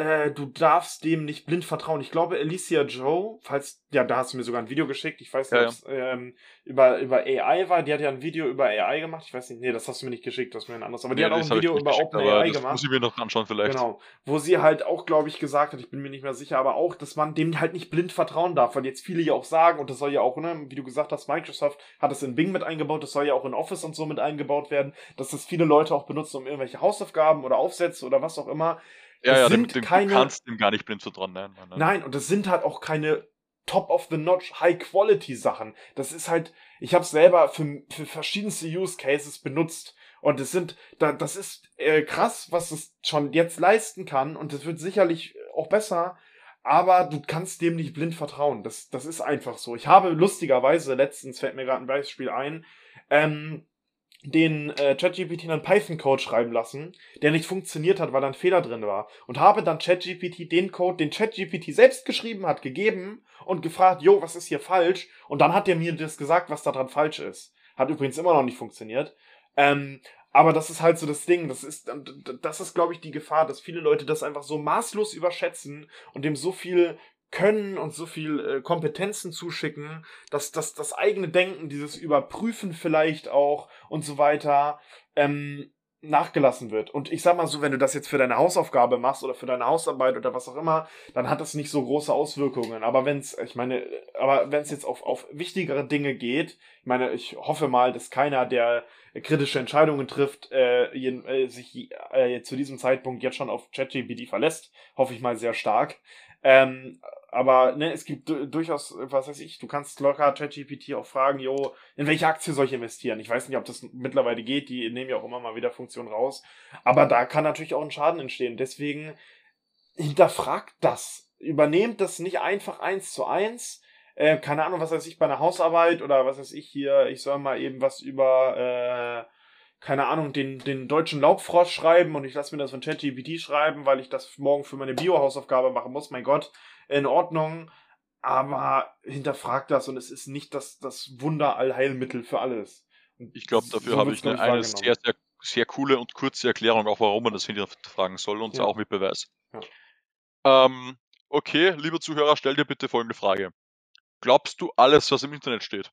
äh, du darfst dem nicht blind vertrauen. Ich glaube, Alicia Joe, falls, ja, da hast du mir sogar ein Video geschickt, ich weiß nicht, ja, ob es ähm, über, über AI war, die hat ja ein Video über AI gemacht, ich weiß nicht, nee, das hast du mir nicht geschickt, das ist mir ein anderes, aber die nee, hat auch ein Video über OpenAI gemacht. muss ich mir noch anschauen vielleicht. Genau, wo sie halt auch, glaube ich, gesagt hat, ich bin mir nicht mehr sicher, aber auch, dass man dem halt nicht blind vertrauen darf, weil jetzt viele ja auch sagen, und das soll ja auch, ne, wie du gesagt hast, Microsoft hat es in Bing mit eingebaut, das soll ja auch in Office und so mit eingebaut werden, dass das viele Leute auch benutzen, um irgendwelche Hausaufgaben oder Aufsätze oder was auch immer ja, ja, sind dem, dem, keine, du kannst dem gar nicht blind vertrauen. Ne? Nein, und das sind halt auch keine Top-of-the-Notch, High-Quality-Sachen. Das ist halt, ich habe selber für, für verschiedenste Use Cases benutzt. Und es sind, da, das ist äh, krass, was es schon jetzt leisten kann. Und es wird sicherlich auch besser. Aber du kannst dem nicht blind vertrauen. Das, das ist einfach so. Ich habe lustigerweise, letztens fällt mir gerade ein Beispiel ein, ähm, den äh, ChatGPT einen Python-Code schreiben lassen, der nicht funktioniert hat, weil da ein Fehler drin war. Und habe dann ChatGPT den Code, den ChatGPT selbst geschrieben hat, gegeben und gefragt, jo, was ist hier falsch? Und dann hat er mir das gesagt, was da dran falsch ist. Hat übrigens immer noch nicht funktioniert. Ähm, aber das ist halt so das Ding. Das ist, das ist, glaube ich, die Gefahr, dass viele Leute das einfach so maßlos überschätzen und dem so viel können und so viel äh, Kompetenzen zuschicken, dass, dass das eigene Denken, dieses Überprüfen vielleicht auch und so weiter, ähm, nachgelassen wird. Und ich sag mal so, wenn du das jetzt für deine Hausaufgabe machst oder für deine Hausarbeit oder was auch immer, dann hat das nicht so große Auswirkungen. Aber wenn es, ich meine, aber wenn es jetzt auf, auf wichtigere Dinge geht, ich meine, ich hoffe mal, dass keiner, der kritische Entscheidungen trifft, äh, jeden, äh, sich äh, zu diesem Zeitpunkt jetzt schon auf ChatGPT verlässt. Hoffe ich mal sehr stark. Ähm, aber ne, es gibt durchaus, was weiß ich, du kannst locker ChatGPT auch fragen, jo, in welche Aktie soll ich investieren? Ich weiß nicht, ob das mittlerweile geht, die nehmen ja auch immer mal wieder Funktionen raus. Aber da kann natürlich auch ein Schaden entstehen. Deswegen hinterfragt das. Übernehmt das nicht einfach eins zu eins. Äh, keine Ahnung, was weiß ich, bei einer Hausarbeit oder was weiß ich hier, ich soll mal eben was über äh, keine Ahnung, den, den deutschen Laubfrosch schreiben und ich lasse mir das von ChatGPT schreiben, weil ich das morgen für meine Bio-Hausaufgabe machen muss. Mein Gott, in Ordnung. Aber hinterfragt das und es ist nicht das, das Wunder-Allheilmittel für alles. Und ich glaube, dafür so habe ich eine, eine sehr, sehr, sehr coole und kurze Erklärung, auch warum man das hinterfragen soll und ja. auch mit Beweis. Ja. Ähm, okay, lieber Zuhörer, stell dir bitte folgende Frage. Glaubst du alles, was im Internet steht?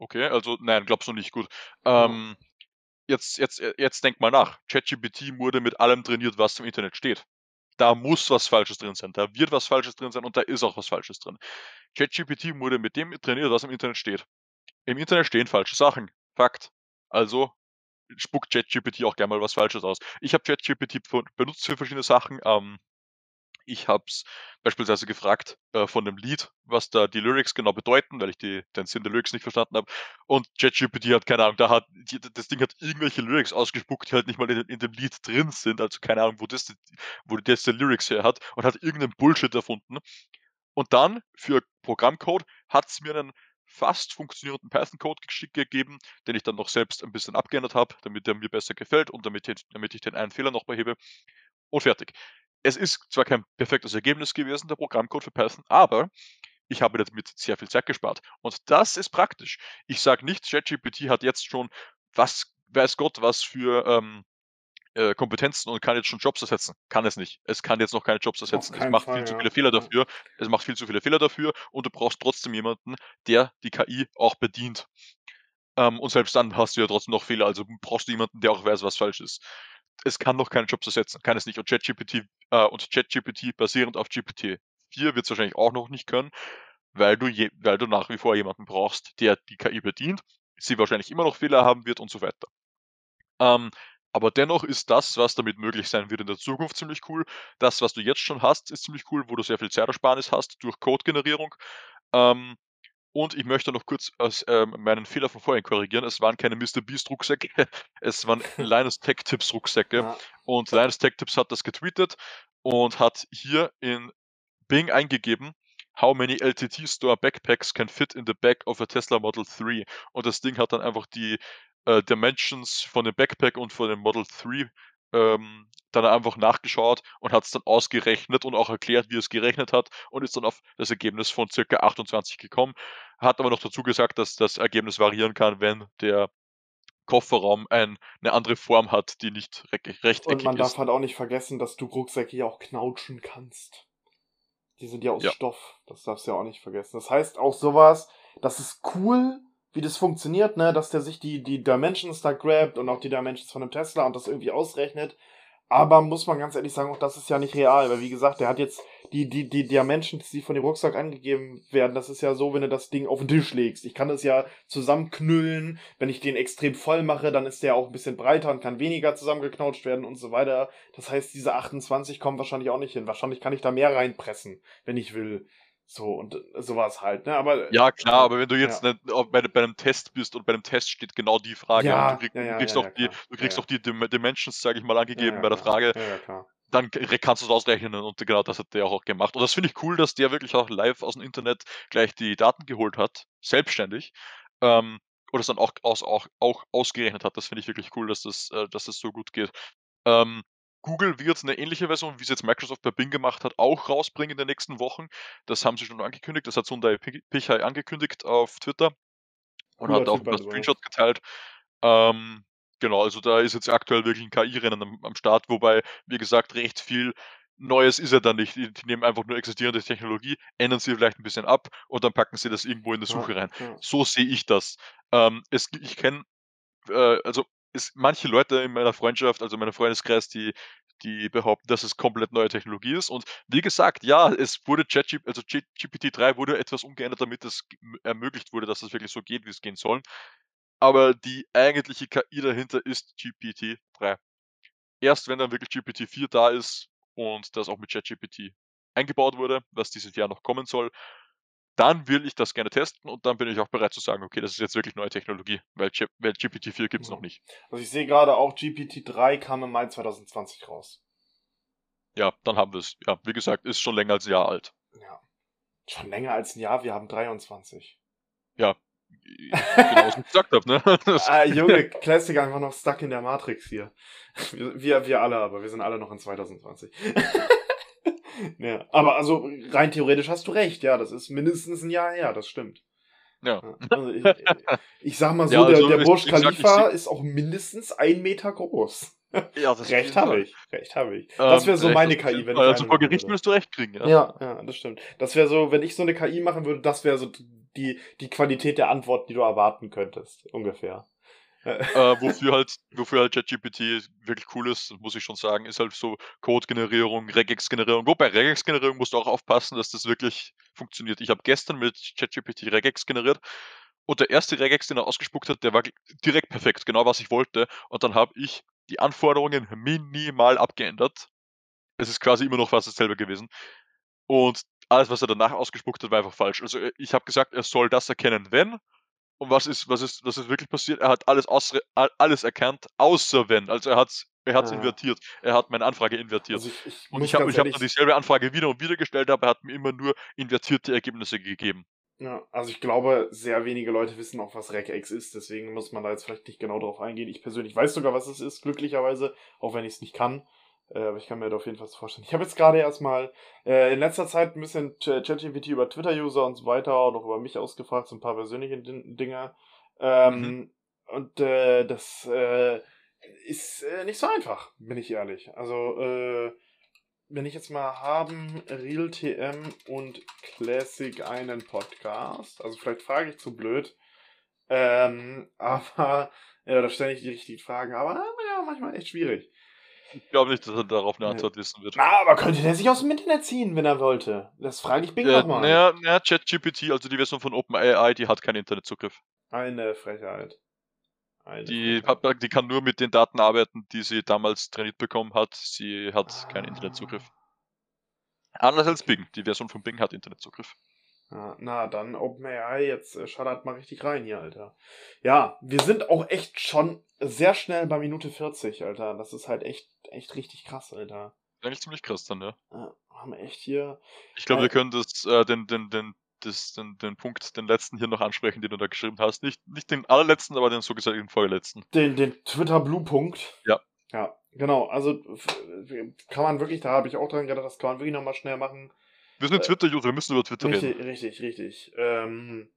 Okay, also nein, glaubst du nicht gut. Ähm, jetzt, jetzt, äh, jetzt denk mal nach. ChatGPT wurde mit allem trainiert, was im Internet steht. Da muss was Falsches drin sein, da wird was Falsches drin sein und da ist auch was Falsches drin. ChatGPT wurde mit dem trainiert, was im Internet steht. Im Internet stehen falsche Sachen. Fakt. Also spuckt ChatGPT auch gerne mal was Falsches aus. Ich habe ChatGPT benutzt für verschiedene Sachen. Ähm, ich habe es beispielsweise gefragt äh, von dem Lied, was da die Lyrics genau bedeuten, weil ich die, den Sinn der Lyrics nicht verstanden habe. Und ChatGPT hat keine Ahnung, da hat die, das Ding hat irgendwelche Lyrics ausgespuckt, die halt nicht mal in, in, dem Lied drin sind. Also keine Ahnung, wo das, wo das die Lyrics her hat und hat irgendeinen Bullshit erfunden. Und dann für Programmcode hat es mir einen fast funktionierenden Python-Code gegeben, den ich dann noch selbst ein bisschen abgeändert habe, damit der mir besser gefällt und damit, damit ich den einen Fehler noch behebe. Und fertig es ist zwar kein perfektes Ergebnis gewesen, der Programmcode für Python, aber ich habe damit sehr viel Zeit gespart. Und das ist praktisch. Ich sage nicht, ChatGPT hat jetzt schon, was weiß Gott, was für ähm, äh, Kompetenzen und kann jetzt schon Jobs ersetzen. Kann es nicht. Es kann jetzt noch keine Jobs ersetzen. Es macht Fall, viel ja. zu viele Fehler dafür. Es macht viel zu viele Fehler dafür und du brauchst trotzdem jemanden, der die KI auch bedient. Ähm, und selbst dann hast du ja trotzdem noch Fehler. Also brauchst du jemanden, der auch weiß, was falsch ist es kann noch keine Jobs ersetzen, kann es nicht. Und ChatGPT äh, und ChatGPT basierend auf GPT 4 wird es wahrscheinlich auch noch nicht können, weil du, je, weil du nach wie vor jemanden brauchst, der die KI bedient, sie wahrscheinlich immer noch Fehler haben wird und so weiter. Ähm, aber dennoch ist das, was damit möglich sein wird in der Zukunft, ziemlich cool. Das, was du jetzt schon hast, ist ziemlich cool, wo du sehr viel Zeitersparnis hast durch Codegenerierung. Ähm, und ich möchte noch kurz aus, ähm, meinen Fehler von vorhin korrigieren. Es waren keine Mr. Beast Rucksäcke, es waren Linus Tech Tips Rucksäcke. Und Linus Tech Tips hat das getweetet und hat hier in Bing eingegeben, How many LTT Store Backpacks can fit in the back of a Tesla Model 3? Und das Ding hat dann einfach die äh, Dimensions von dem Backpack und von dem Model 3 ähm, dann einfach nachgeschaut und hat es dann ausgerechnet und auch erklärt, wie es gerechnet hat und ist dann auf das Ergebnis von circa 28 gekommen. Hat aber noch dazu gesagt, dass das Ergebnis variieren kann, wenn der Kofferraum ein, eine andere Form hat, die nicht re rechteckig ist. Und man darf halt auch nicht vergessen, dass du Rucksäcke ja auch knautschen kannst. Die sind ja aus ja. Stoff. Das darfst du ja auch nicht vergessen. Das heißt auch sowas, das ist cool, wie das funktioniert, ne, dass der sich die, die Dimensions da grabt und auch die Dimensions von einem Tesla und das irgendwie ausrechnet. Aber muss man ganz ehrlich sagen, auch das ist ja nicht real, weil wie gesagt, der hat jetzt die, die, die Dimensions, die von dem Rucksack angegeben werden, das ist ja so, wenn du das Ding auf den Tisch legst. Ich kann das ja zusammenknüllen. Wenn ich den extrem voll mache, dann ist der auch ein bisschen breiter und kann weniger zusammengeknautscht werden und so weiter. Das heißt, diese 28 kommen wahrscheinlich auch nicht hin. Wahrscheinlich kann ich da mehr reinpressen, wenn ich will. So und sowas halt, ne? Aber ja klar, aber wenn du jetzt ja. nicht bei, bei, einem Test bist und bei einem Test steht genau die Frage, ja, du, krieg, ja, du, kriegst doch die, du kriegst doch die Dimensions, sage ich mal, angegeben bei der Frage, dann kannst du es ausrechnen und genau das hat der auch gemacht. Und das finde ich cool, dass der wirklich auch live aus dem Internet gleich die Daten geholt hat, selbstständig. Ähm, oder es dann auch, aus, auch, auch ausgerechnet hat. Das finde ich wirklich cool, dass das, äh, dass das so gut geht. Ähm, Google wird eine ähnliche Version, wie es jetzt Microsoft bei Bing gemacht hat, auch rausbringen in den nächsten Wochen. Das haben sie schon angekündigt. Das hat Sundar Pichai angekündigt auf Twitter und Cooler hat auch ein Screenshot geteilt. Ähm, genau, also da ist jetzt aktuell wirklich ein KI-Rennen am, am, Start, wobei, wie gesagt, recht viel Neues ist er da nicht. Die, nehmen einfach nur existierende Technologie, ändern sie vielleicht ein bisschen ab und dann packen sie das irgendwo in der Suche ja, rein. Ja. So sehe ich das. Ähm, es, ich kenne, äh, also es manche Leute in meiner Freundschaft, also in meinem Freundeskreis, die, die behaupten, dass es komplett neue Technologie ist. Und wie gesagt, ja, es wurde ChatGPT, also GPT-3 wurde etwas umgeändert, damit es ermöglicht wurde, dass es wirklich so geht, wie es gehen soll. Aber die eigentliche KI dahinter ist GPT-3. Erst wenn dann wirklich GPT-4 da ist und das auch mit ChatGPT eingebaut wurde, was dieses Jahr noch kommen soll, dann will ich das gerne testen und dann bin ich auch bereit zu sagen, okay, das ist jetzt wirklich neue Technologie, weil, G weil GPT-4 gibt es ja. noch nicht. Also ich sehe gerade auch GPT-3 kam im Mai 2020 raus. Ja, dann haben wir es. Ja, wie gesagt, ist schon länger als ein Jahr alt. Ja. Schon länger als ein Jahr, wir haben 23. Ja, genau, was ich gesagt habe, ne? ah, Junge, Classic einfach noch stuck in der Matrix hier. Wir, wir alle, aber wir sind alle noch in 2020. ja, aber also rein theoretisch hast du recht, ja, das ist mindestens ein Jahr her, das stimmt. Ja. Also ich, ich, sag mal so, ja, also der, der Burj Khalifa ist auch mindestens ein Meter groß. Ja, das recht habe ich, recht habe ich. Das wäre so ähm, meine KI, wenn ich Also vor Gericht müsst du recht kriegen, ja. Ja, ja, das stimmt. Das wäre so, wenn ich so eine KI machen würde, das wäre so die, die Qualität der Antwort, die du erwarten könntest, ungefähr. äh, wofür halt, wofür halt ChatGPT wirklich cool ist, muss ich schon sagen, ist halt so Code-Generierung, Regex-Generierung. Wobei Regex-Generierung musst du auch aufpassen, dass das wirklich funktioniert. Ich habe gestern mit ChatGPT Regex generiert und der erste Regex, den er ausgespuckt hat, der war direkt perfekt, genau was ich wollte. Und dann habe ich die Anforderungen minimal abgeändert. Es ist quasi immer noch fast dasselbe gewesen. Und alles, was er danach ausgespuckt hat, war einfach falsch. Also äh, ich habe gesagt, er soll das erkennen, wenn. Und was ist, was ist, was ist wirklich passiert? Er hat alles, aus, alles erkannt, außer wenn. Also er hat es er hat's ja. invertiert. Er hat meine Anfrage invertiert. Also ich, ich und ich habe hab dann dieselbe Anfrage wieder und wieder gestellt, aber er hat mir immer nur invertierte Ergebnisse gegeben. Ja, also ich glaube, sehr wenige Leute wissen auch, was Regex ist, deswegen muss man da jetzt vielleicht nicht genau drauf eingehen. Ich persönlich weiß sogar, was es ist, glücklicherweise, auch wenn ich es nicht kann. Äh, aber ich kann mir da auf jeden Fall vorstellen. Ich habe jetzt gerade erstmal äh, in letzter Zeit ein bisschen ChatGPT über Twitter-User und so weiter und auch über mich ausgefragt, so ein paar persönliche Dinge. Ähm, mhm. Und äh, das äh, ist äh, nicht so einfach, bin ich ehrlich. Also, äh, wenn ich jetzt mal haben, RealTM und Classic einen Podcast. Also vielleicht frage ich zu blöd. Ähm, aber ja, da stelle ich die richtigen Fragen. Aber ja, manchmal echt schwierig. Ich glaube nicht, dass er darauf eine Antwort wissen wird. Na, aber könnte der sich aus dem Internet ziehen, wenn er wollte? Das frage ich Bing ja, nochmal. Naja, naja ChatGPT, also die Version von OpenAI, die hat keinen Internetzugriff. Eine Frechheit. Eine die, Frechheit. die kann nur mit den Daten arbeiten, die sie damals trainiert bekommen hat. Sie hat ah. keinen Internetzugriff. Anders als Bing. Die Version von Bing hat Internetzugriff. Ja, na, dann OpenAI, jetzt äh, schallert mal richtig rein hier, Alter. Ja, wir sind auch echt schon sehr schnell bei Minute 40, Alter. Das ist halt echt, echt richtig krass, Alter. Eigentlich ziemlich krass dann, ja. ja haben wir echt hier. Ich glaube, äh, wir können das, äh, den, den, den, das, den, den Punkt, den letzten hier noch ansprechen, den du da geschrieben hast. Nicht, nicht den allerletzten, aber den so gesagt den vorletzten. Den, den Twitter-Blue-Punkt. Ja. Ja, genau. Also kann man wirklich, da habe ich auch dran gedacht, das kann man wirklich nochmal schnell machen. Wir sind äh, Twitter-User, wir müssen über Twitter richtig, reden. Richtig, richtig. Ähm,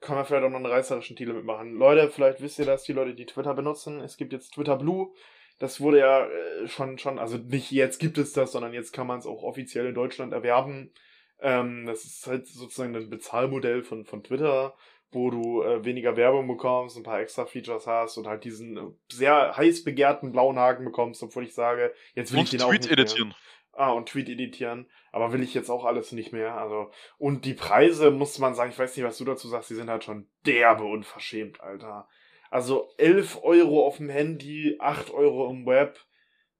kann man vielleicht auch noch einen reißerischen Titel mitmachen. Leute, vielleicht wisst ihr das, die Leute, die Twitter benutzen. Es gibt jetzt Twitter Blue. Das wurde ja äh, schon, schon, also nicht jetzt gibt es das, sondern jetzt kann man es auch offiziell in Deutschland erwerben. Ähm, das ist halt sozusagen ein Bezahlmodell von, von Twitter, wo du äh, weniger Werbung bekommst, ein paar extra Features hast und halt diesen äh, sehr heiß begehrten blauen Haken bekommst, obwohl ich sage, jetzt will und ich den Tweet auch nicht editieren. Mehr. Ah, und Tweet editieren. Aber will ich jetzt auch alles nicht mehr. Also, und die Preise, muss man sagen, ich weiß nicht, was du dazu sagst, die sind halt schon derbe unverschämt, Alter. Also 11 Euro auf dem Handy, 8 Euro im Web.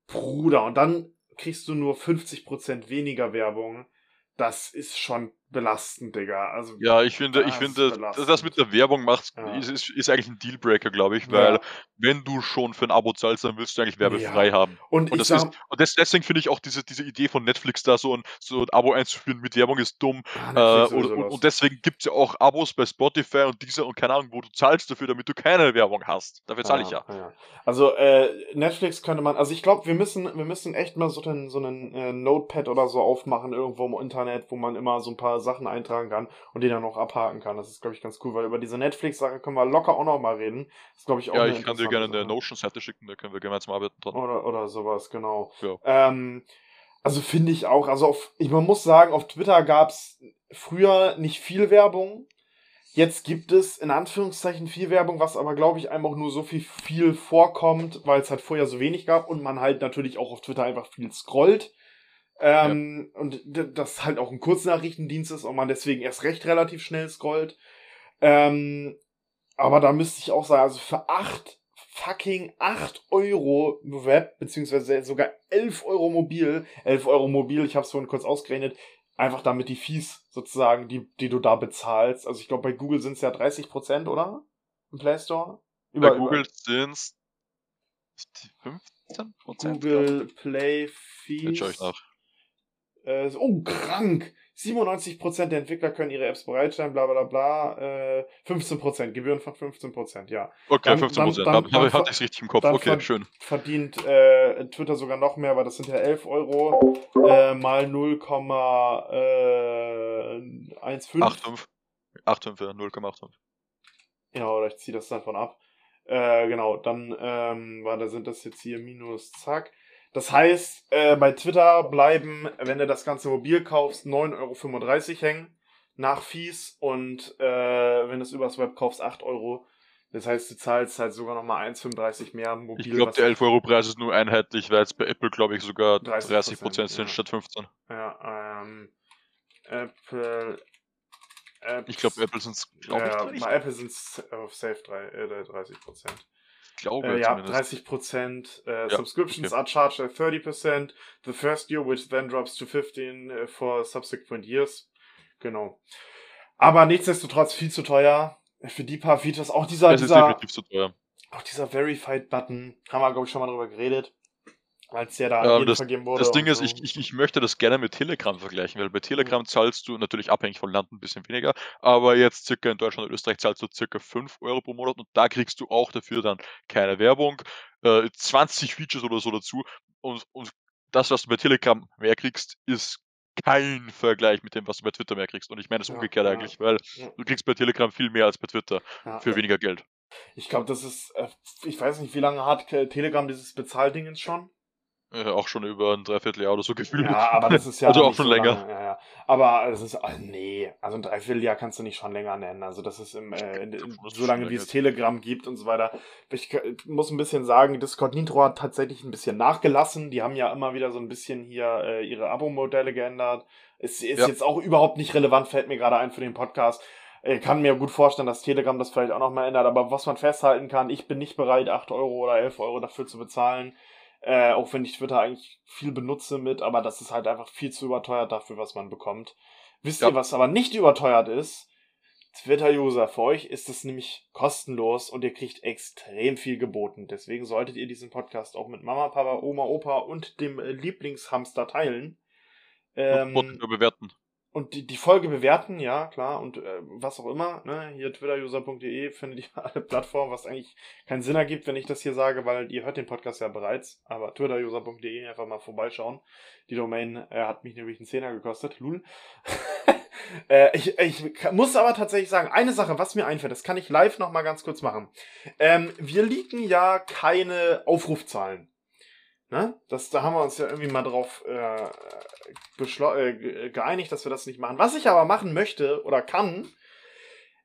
Bruder, und dann kriegst du nur 50% weniger Werbung. Das ist schon belastend, Digga. Also, ja, ich finde, ich finde, belastend. das mit der Werbung macht, ja. ist, ist, ist, eigentlich ein Dealbreaker, glaube ich, weil ja. wenn du schon für ein Abo zahlst, dann willst du eigentlich werbefrei ja. haben. Und, und, das sag, ist, und das, deswegen finde ich auch diese, diese Idee von Netflix da so ein, so ein Abo einzuführen mit Werbung ist dumm. Ah, äh, und, und, deswegen gibt es ja auch Abos bei Spotify und dieser und keine Ahnung, wo du zahlst dafür, damit du keine Werbung hast. Dafür zahle ich ja. Also äh, Netflix könnte man, also ich glaube, wir müssen, wir müssen echt mal so einen, so einen äh, Notepad oder so aufmachen irgendwo im Internet, wo man immer so ein paar Sachen eintragen kann und den dann noch abhaken kann. Das ist, glaube ich, ganz cool, weil über diese Netflix-Sache können wir locker auch noch mal reden. Das ist, glaube ich, auch Ja, ich kann dir gerne eine Notion-Seite schicken, da können wir gemeinsam arbeiten dran. Oder, oder sowas, genau. Ja. Ähm, also finde ich auch, also auf, ich, man muss sagen, auf Twitter gab es früher nicht viel Werbung. Jetzt gibt es in Anführungszeichen viel Werbung, was aber, glaube ich, einfach nur so viel, viel vorkommt, weil es halt vorher so wenig gab und man halt natürlich auch auf Twitter einfach viel scrollt. Ähm, ja. Und das halt auch ein Kurznachrichtendienst ist und man deswegen erst recht relativ schnell scrollt. Ähm, aber da müsste ich auch sagen, also für acht fucking 8 Euro Web, beziehungsweise sogar 11 Euro mobil. 11 Euro mobil, ich habe es vorhin kurz ausgerechnet. Einfach damit die Fees sozusagen, die, die du da bezahlst. Also ich glaube, bei Google sind es ja 30%, oder? Im Play Store? Über, bei Google sind es 15%. Google Play Fees. Ich nach. Äh, oh, krank! 97% der Entwickler können ihre Apps bereitstellen, bla bla bla. Äh, 15%, Gebühren von 15%, ja. Okay, dann, 15%, dann, dann, dann, hatte ich es richtig im Kopf. Okay, schön. Verdient äh, Twitter sogar noch mehr, weil das sind ja 11 Euro äh, mal 0,15. 85. 85, ja, 0,85. Ja, oder ich ziehe das davon ab. Äh, genau, dann ähm, war, da sind das jetzt hier minus, zack. Das heißt, äh, bei Twitter bleiben, wenn du das Ganze mobil kaufst, 9,35 Euro hängen nach Fees und äh, wenn du es übers Web kaufst, 8 Euro. Das heißt, du zahlst halt sogar nochmal 1,35 mehr mobil. Ich glaube, der 11 Euro Preis ist nur einheitlich, weil jetzt bei Apple, glaube ich, sogar 30%, 30 sind ja. statt 15. Ja, ähm, Apple. Apps, ich glaube, Apple sind es, glaube ja, ich. Bei Apple sind es auf Safe 3, äh, 30 Prozent glaube äh, ja, zumindest. 30%. Äh, ja, Subscriptions okay. are charged at 30%. The first year, which then drops to 15 uh, for subsequent years. Genau. Aber nichtsdestotrotz viel zu teuer. Für die paar Features. Auch dieser, es dieser, definitiv zu teuer. Auch dieser Verified-Button. Haben wir, glaube ich, schon mal drüber geredet als der da ja, das, vergeben wurde. Das Ding ist, so. ich, ich, ich möchte das gerne mit Telegram vergleichen, weil bei Telegram mhm. zahlst du natürlich abhängig von Land ein bisschen weniger, aber jetzt circa in Deutschland und Österreich zahlst du circa 5 Euro pro Monat und da kriegst du auch dafür dann keine Werbung, äh, 20 Features oder so dazu und, und das, was du bei Telegram mehr kriegst, ist kein Vergleich mit dem, was du bei Twitter mehr kriegst. Und ich meine es ja, umgekehrt ja, eigentlich, weil ja. du kriegst bei Telegram viel mehr als bei Twitter für weniger Geld. Ich glaube, das ist, äh, ich weiß nicht, wie lange hat Telegram dieses Bezahldingens schon? Äh, auch schon über ein Dreivierteljahr oder so gefühlt. Ja, aber das ist ja. also auch schon so länger. Ja, ja. Aber das ist, oh, nee, also ein Dreivierteljahr kannst du nicht schon länger nennen. Also das ist im, äh, in, in, so lange wie es Telegram gibt und so weiter. Ich, ich muss ein bisschen sagen, Discord Nitro hat tatsächlich ein bisschen nachgelassen. Die haben ja immer wieder so ein bisschen hier äh, ihre Abo-Modelle geändert. Es ist ja. jetzt auch überhaupt nicht relevant, fällt mir gerade ein für den Podcast. Ich kann mir gut vorstellen, dass Telegram das vielleicht auch noch mal ändert, aber was man festhalten kann, ich bin nicht bereit, 8 Euro oder 11 Euro dafür zu bezahlen. Äh, auch wenn ich Twitter eigentlich viel benutze mit, aber das ist halt einfach viel zu überteuert dafür, was man bekommt. Wisst ja. ihr, was aber nicht überteuert ist? Twitter-User, für euch ist es nämlich kostenlos und ihr kriegt extrem viel geboten. Deswegen solltet ihr diesen Podcast auch mit Mama, Papa, Oma, Opa und dem Lieblingshamster teilen. Ähm, und bewerten und die, die Folge bewerten, ja, klar, und äh, was auch immer, ne, hier twitteruser.de findet ihr alle Plattformen, was eigentlich keinen Sinn ergibt, wenn ich das hier sage, weil ihr hört den Podcast ja bereits, aber twitteruser.de einfach mal vorbeischauen. Die Domain äh, hat mich nämlich einen Zehner gekostet, lul. äh, ich, ich muss aber tatsächlich sagen, eine Sache, was mir einfällt, das kann ich live nochmal ganz kurz machen. Ähm, wir liegen ja keine Aufrufzahlen. Ne? Das, da haben wir uns ja irgendwie mal drauf äh, äh, geeinigt, dass wir das nicht machen. Was ich aber machen möchte oder kann,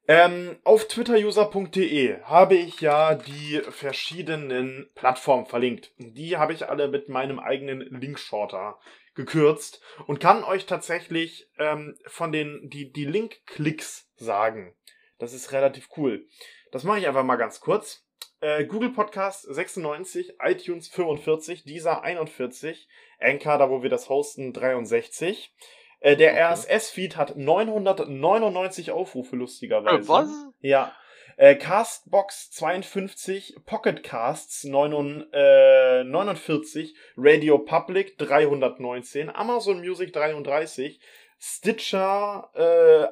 ähm, auf twitteruser.de habe ich ja die verschiedenen Plattformen verlinkt. Die habe ich alle mit meinem eigenen Linkshorter gekürzt und kann euch tatsächlich ähm, von den die, die Link-Klicks sagen. Das ist relativ cool. Das mache ich einfach mal ganz kurz. Äh, Google Podcast 96, iTunes 45, dieser 41, Anchor, da wo wir das hosten, 63. Äh, der okay. RSS-Feed hat 999 Aufrufe, lustigerweise. Äh, was? Ja. Äh, Castbox 52, Pocket Casts 49, Radio Public 319, Amazon Music 33, Stitcher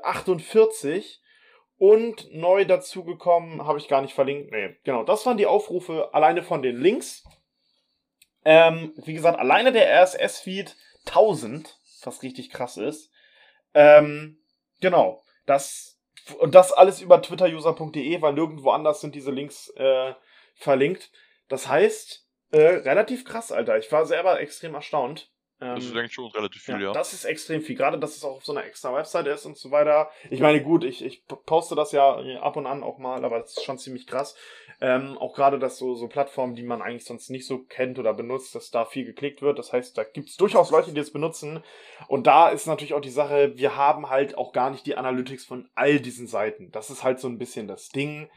48, und neu dazugekommen, habe ich gar nicht verlinkt. Nee, genau, das waren die Aufrufe alleine von den Links. Ähm, wie gesagt, alleine der RSS-Feed 1000, was richtig krass ist. Ähm, genau, das und das alles über twitteruser.de, weil nirgendwo anders sind diese Links äh, verlinkt. Das heißt, äh, relativ krass, Alter. Ich war selber extrem erstaunt. Das ist ähm, eigentlich schon relativ viel, ja, ja. Das ist extrem viel. Gerade, dass es auch auf so einer extra Website ist und so weiter. Ich meine, gut, ich, ich poste das ja ab und an auch mal, aber das ist schon ziemlich krass. Ähm, auch gerade, dass so, so Plattformen, die man eigentlich sonst nicht so kennt oder benutzt, dass da viel geklickt wird. Das heißt, da gibt es durchaus Leute, die das benutzen. Und da ist natürlich auch die Sache, wir haben halt auch gar nicht die Analytics von all diesen Seiten. Das ist halt so ein bisschen das Ding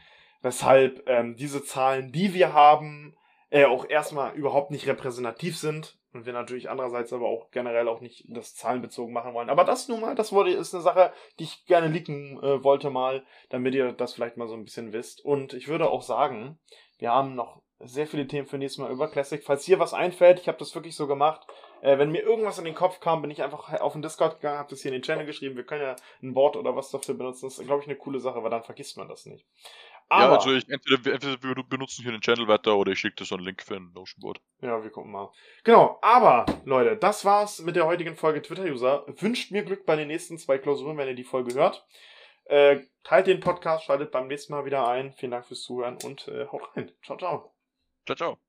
weshalb ähm, diese Zahlen, die wir haben, äh, auch erstmal überhaupt nicht repräsentativ sind und wir natürlich andererseits aber auch generell auch nicht das zahlenbezogen machen wollen. Aber das nun mal, das wurde, ist eine Sache, die ich gerne leaken äh, wollte mal, damit ihr das vielleicht mal so ein bisschen wisst. Und ich würde auch sagen, wir haben noch sehr viele Themen für nächstes Mal über Classic. Falls hier was einfällt, ich habe das wirklich so gemacht. Äh, wenn mir irgendwas in den Kopf kam, bin ich einfach auf den Discord gegangen, habe das hier in den Channel geschrieben. Wir können ja ein Board oder was dafür benutzen. Das ist, glaube ich, eine coole Sache, weil dann vergisst man das nicht. Aber, ja, also ich, entweder, entweder wir benutzen hier den Channel weiter oder ich schicke dir so einen Link für ein Notion Board. Ja, wir gucken mal. Genau, aber Leute, das war's mit der heutigen Folge Twitter-User. Wünscht mir Glück bei den nächsten zwei Klausuren, wenn ihr die Folge hört. Äh, teilt den Podcast, schaltet beim nächsten Mal wieder ein. Vielen Dank fürs Zuhören und äh, haut rein. Ciao, ciao. Ciao, ciao.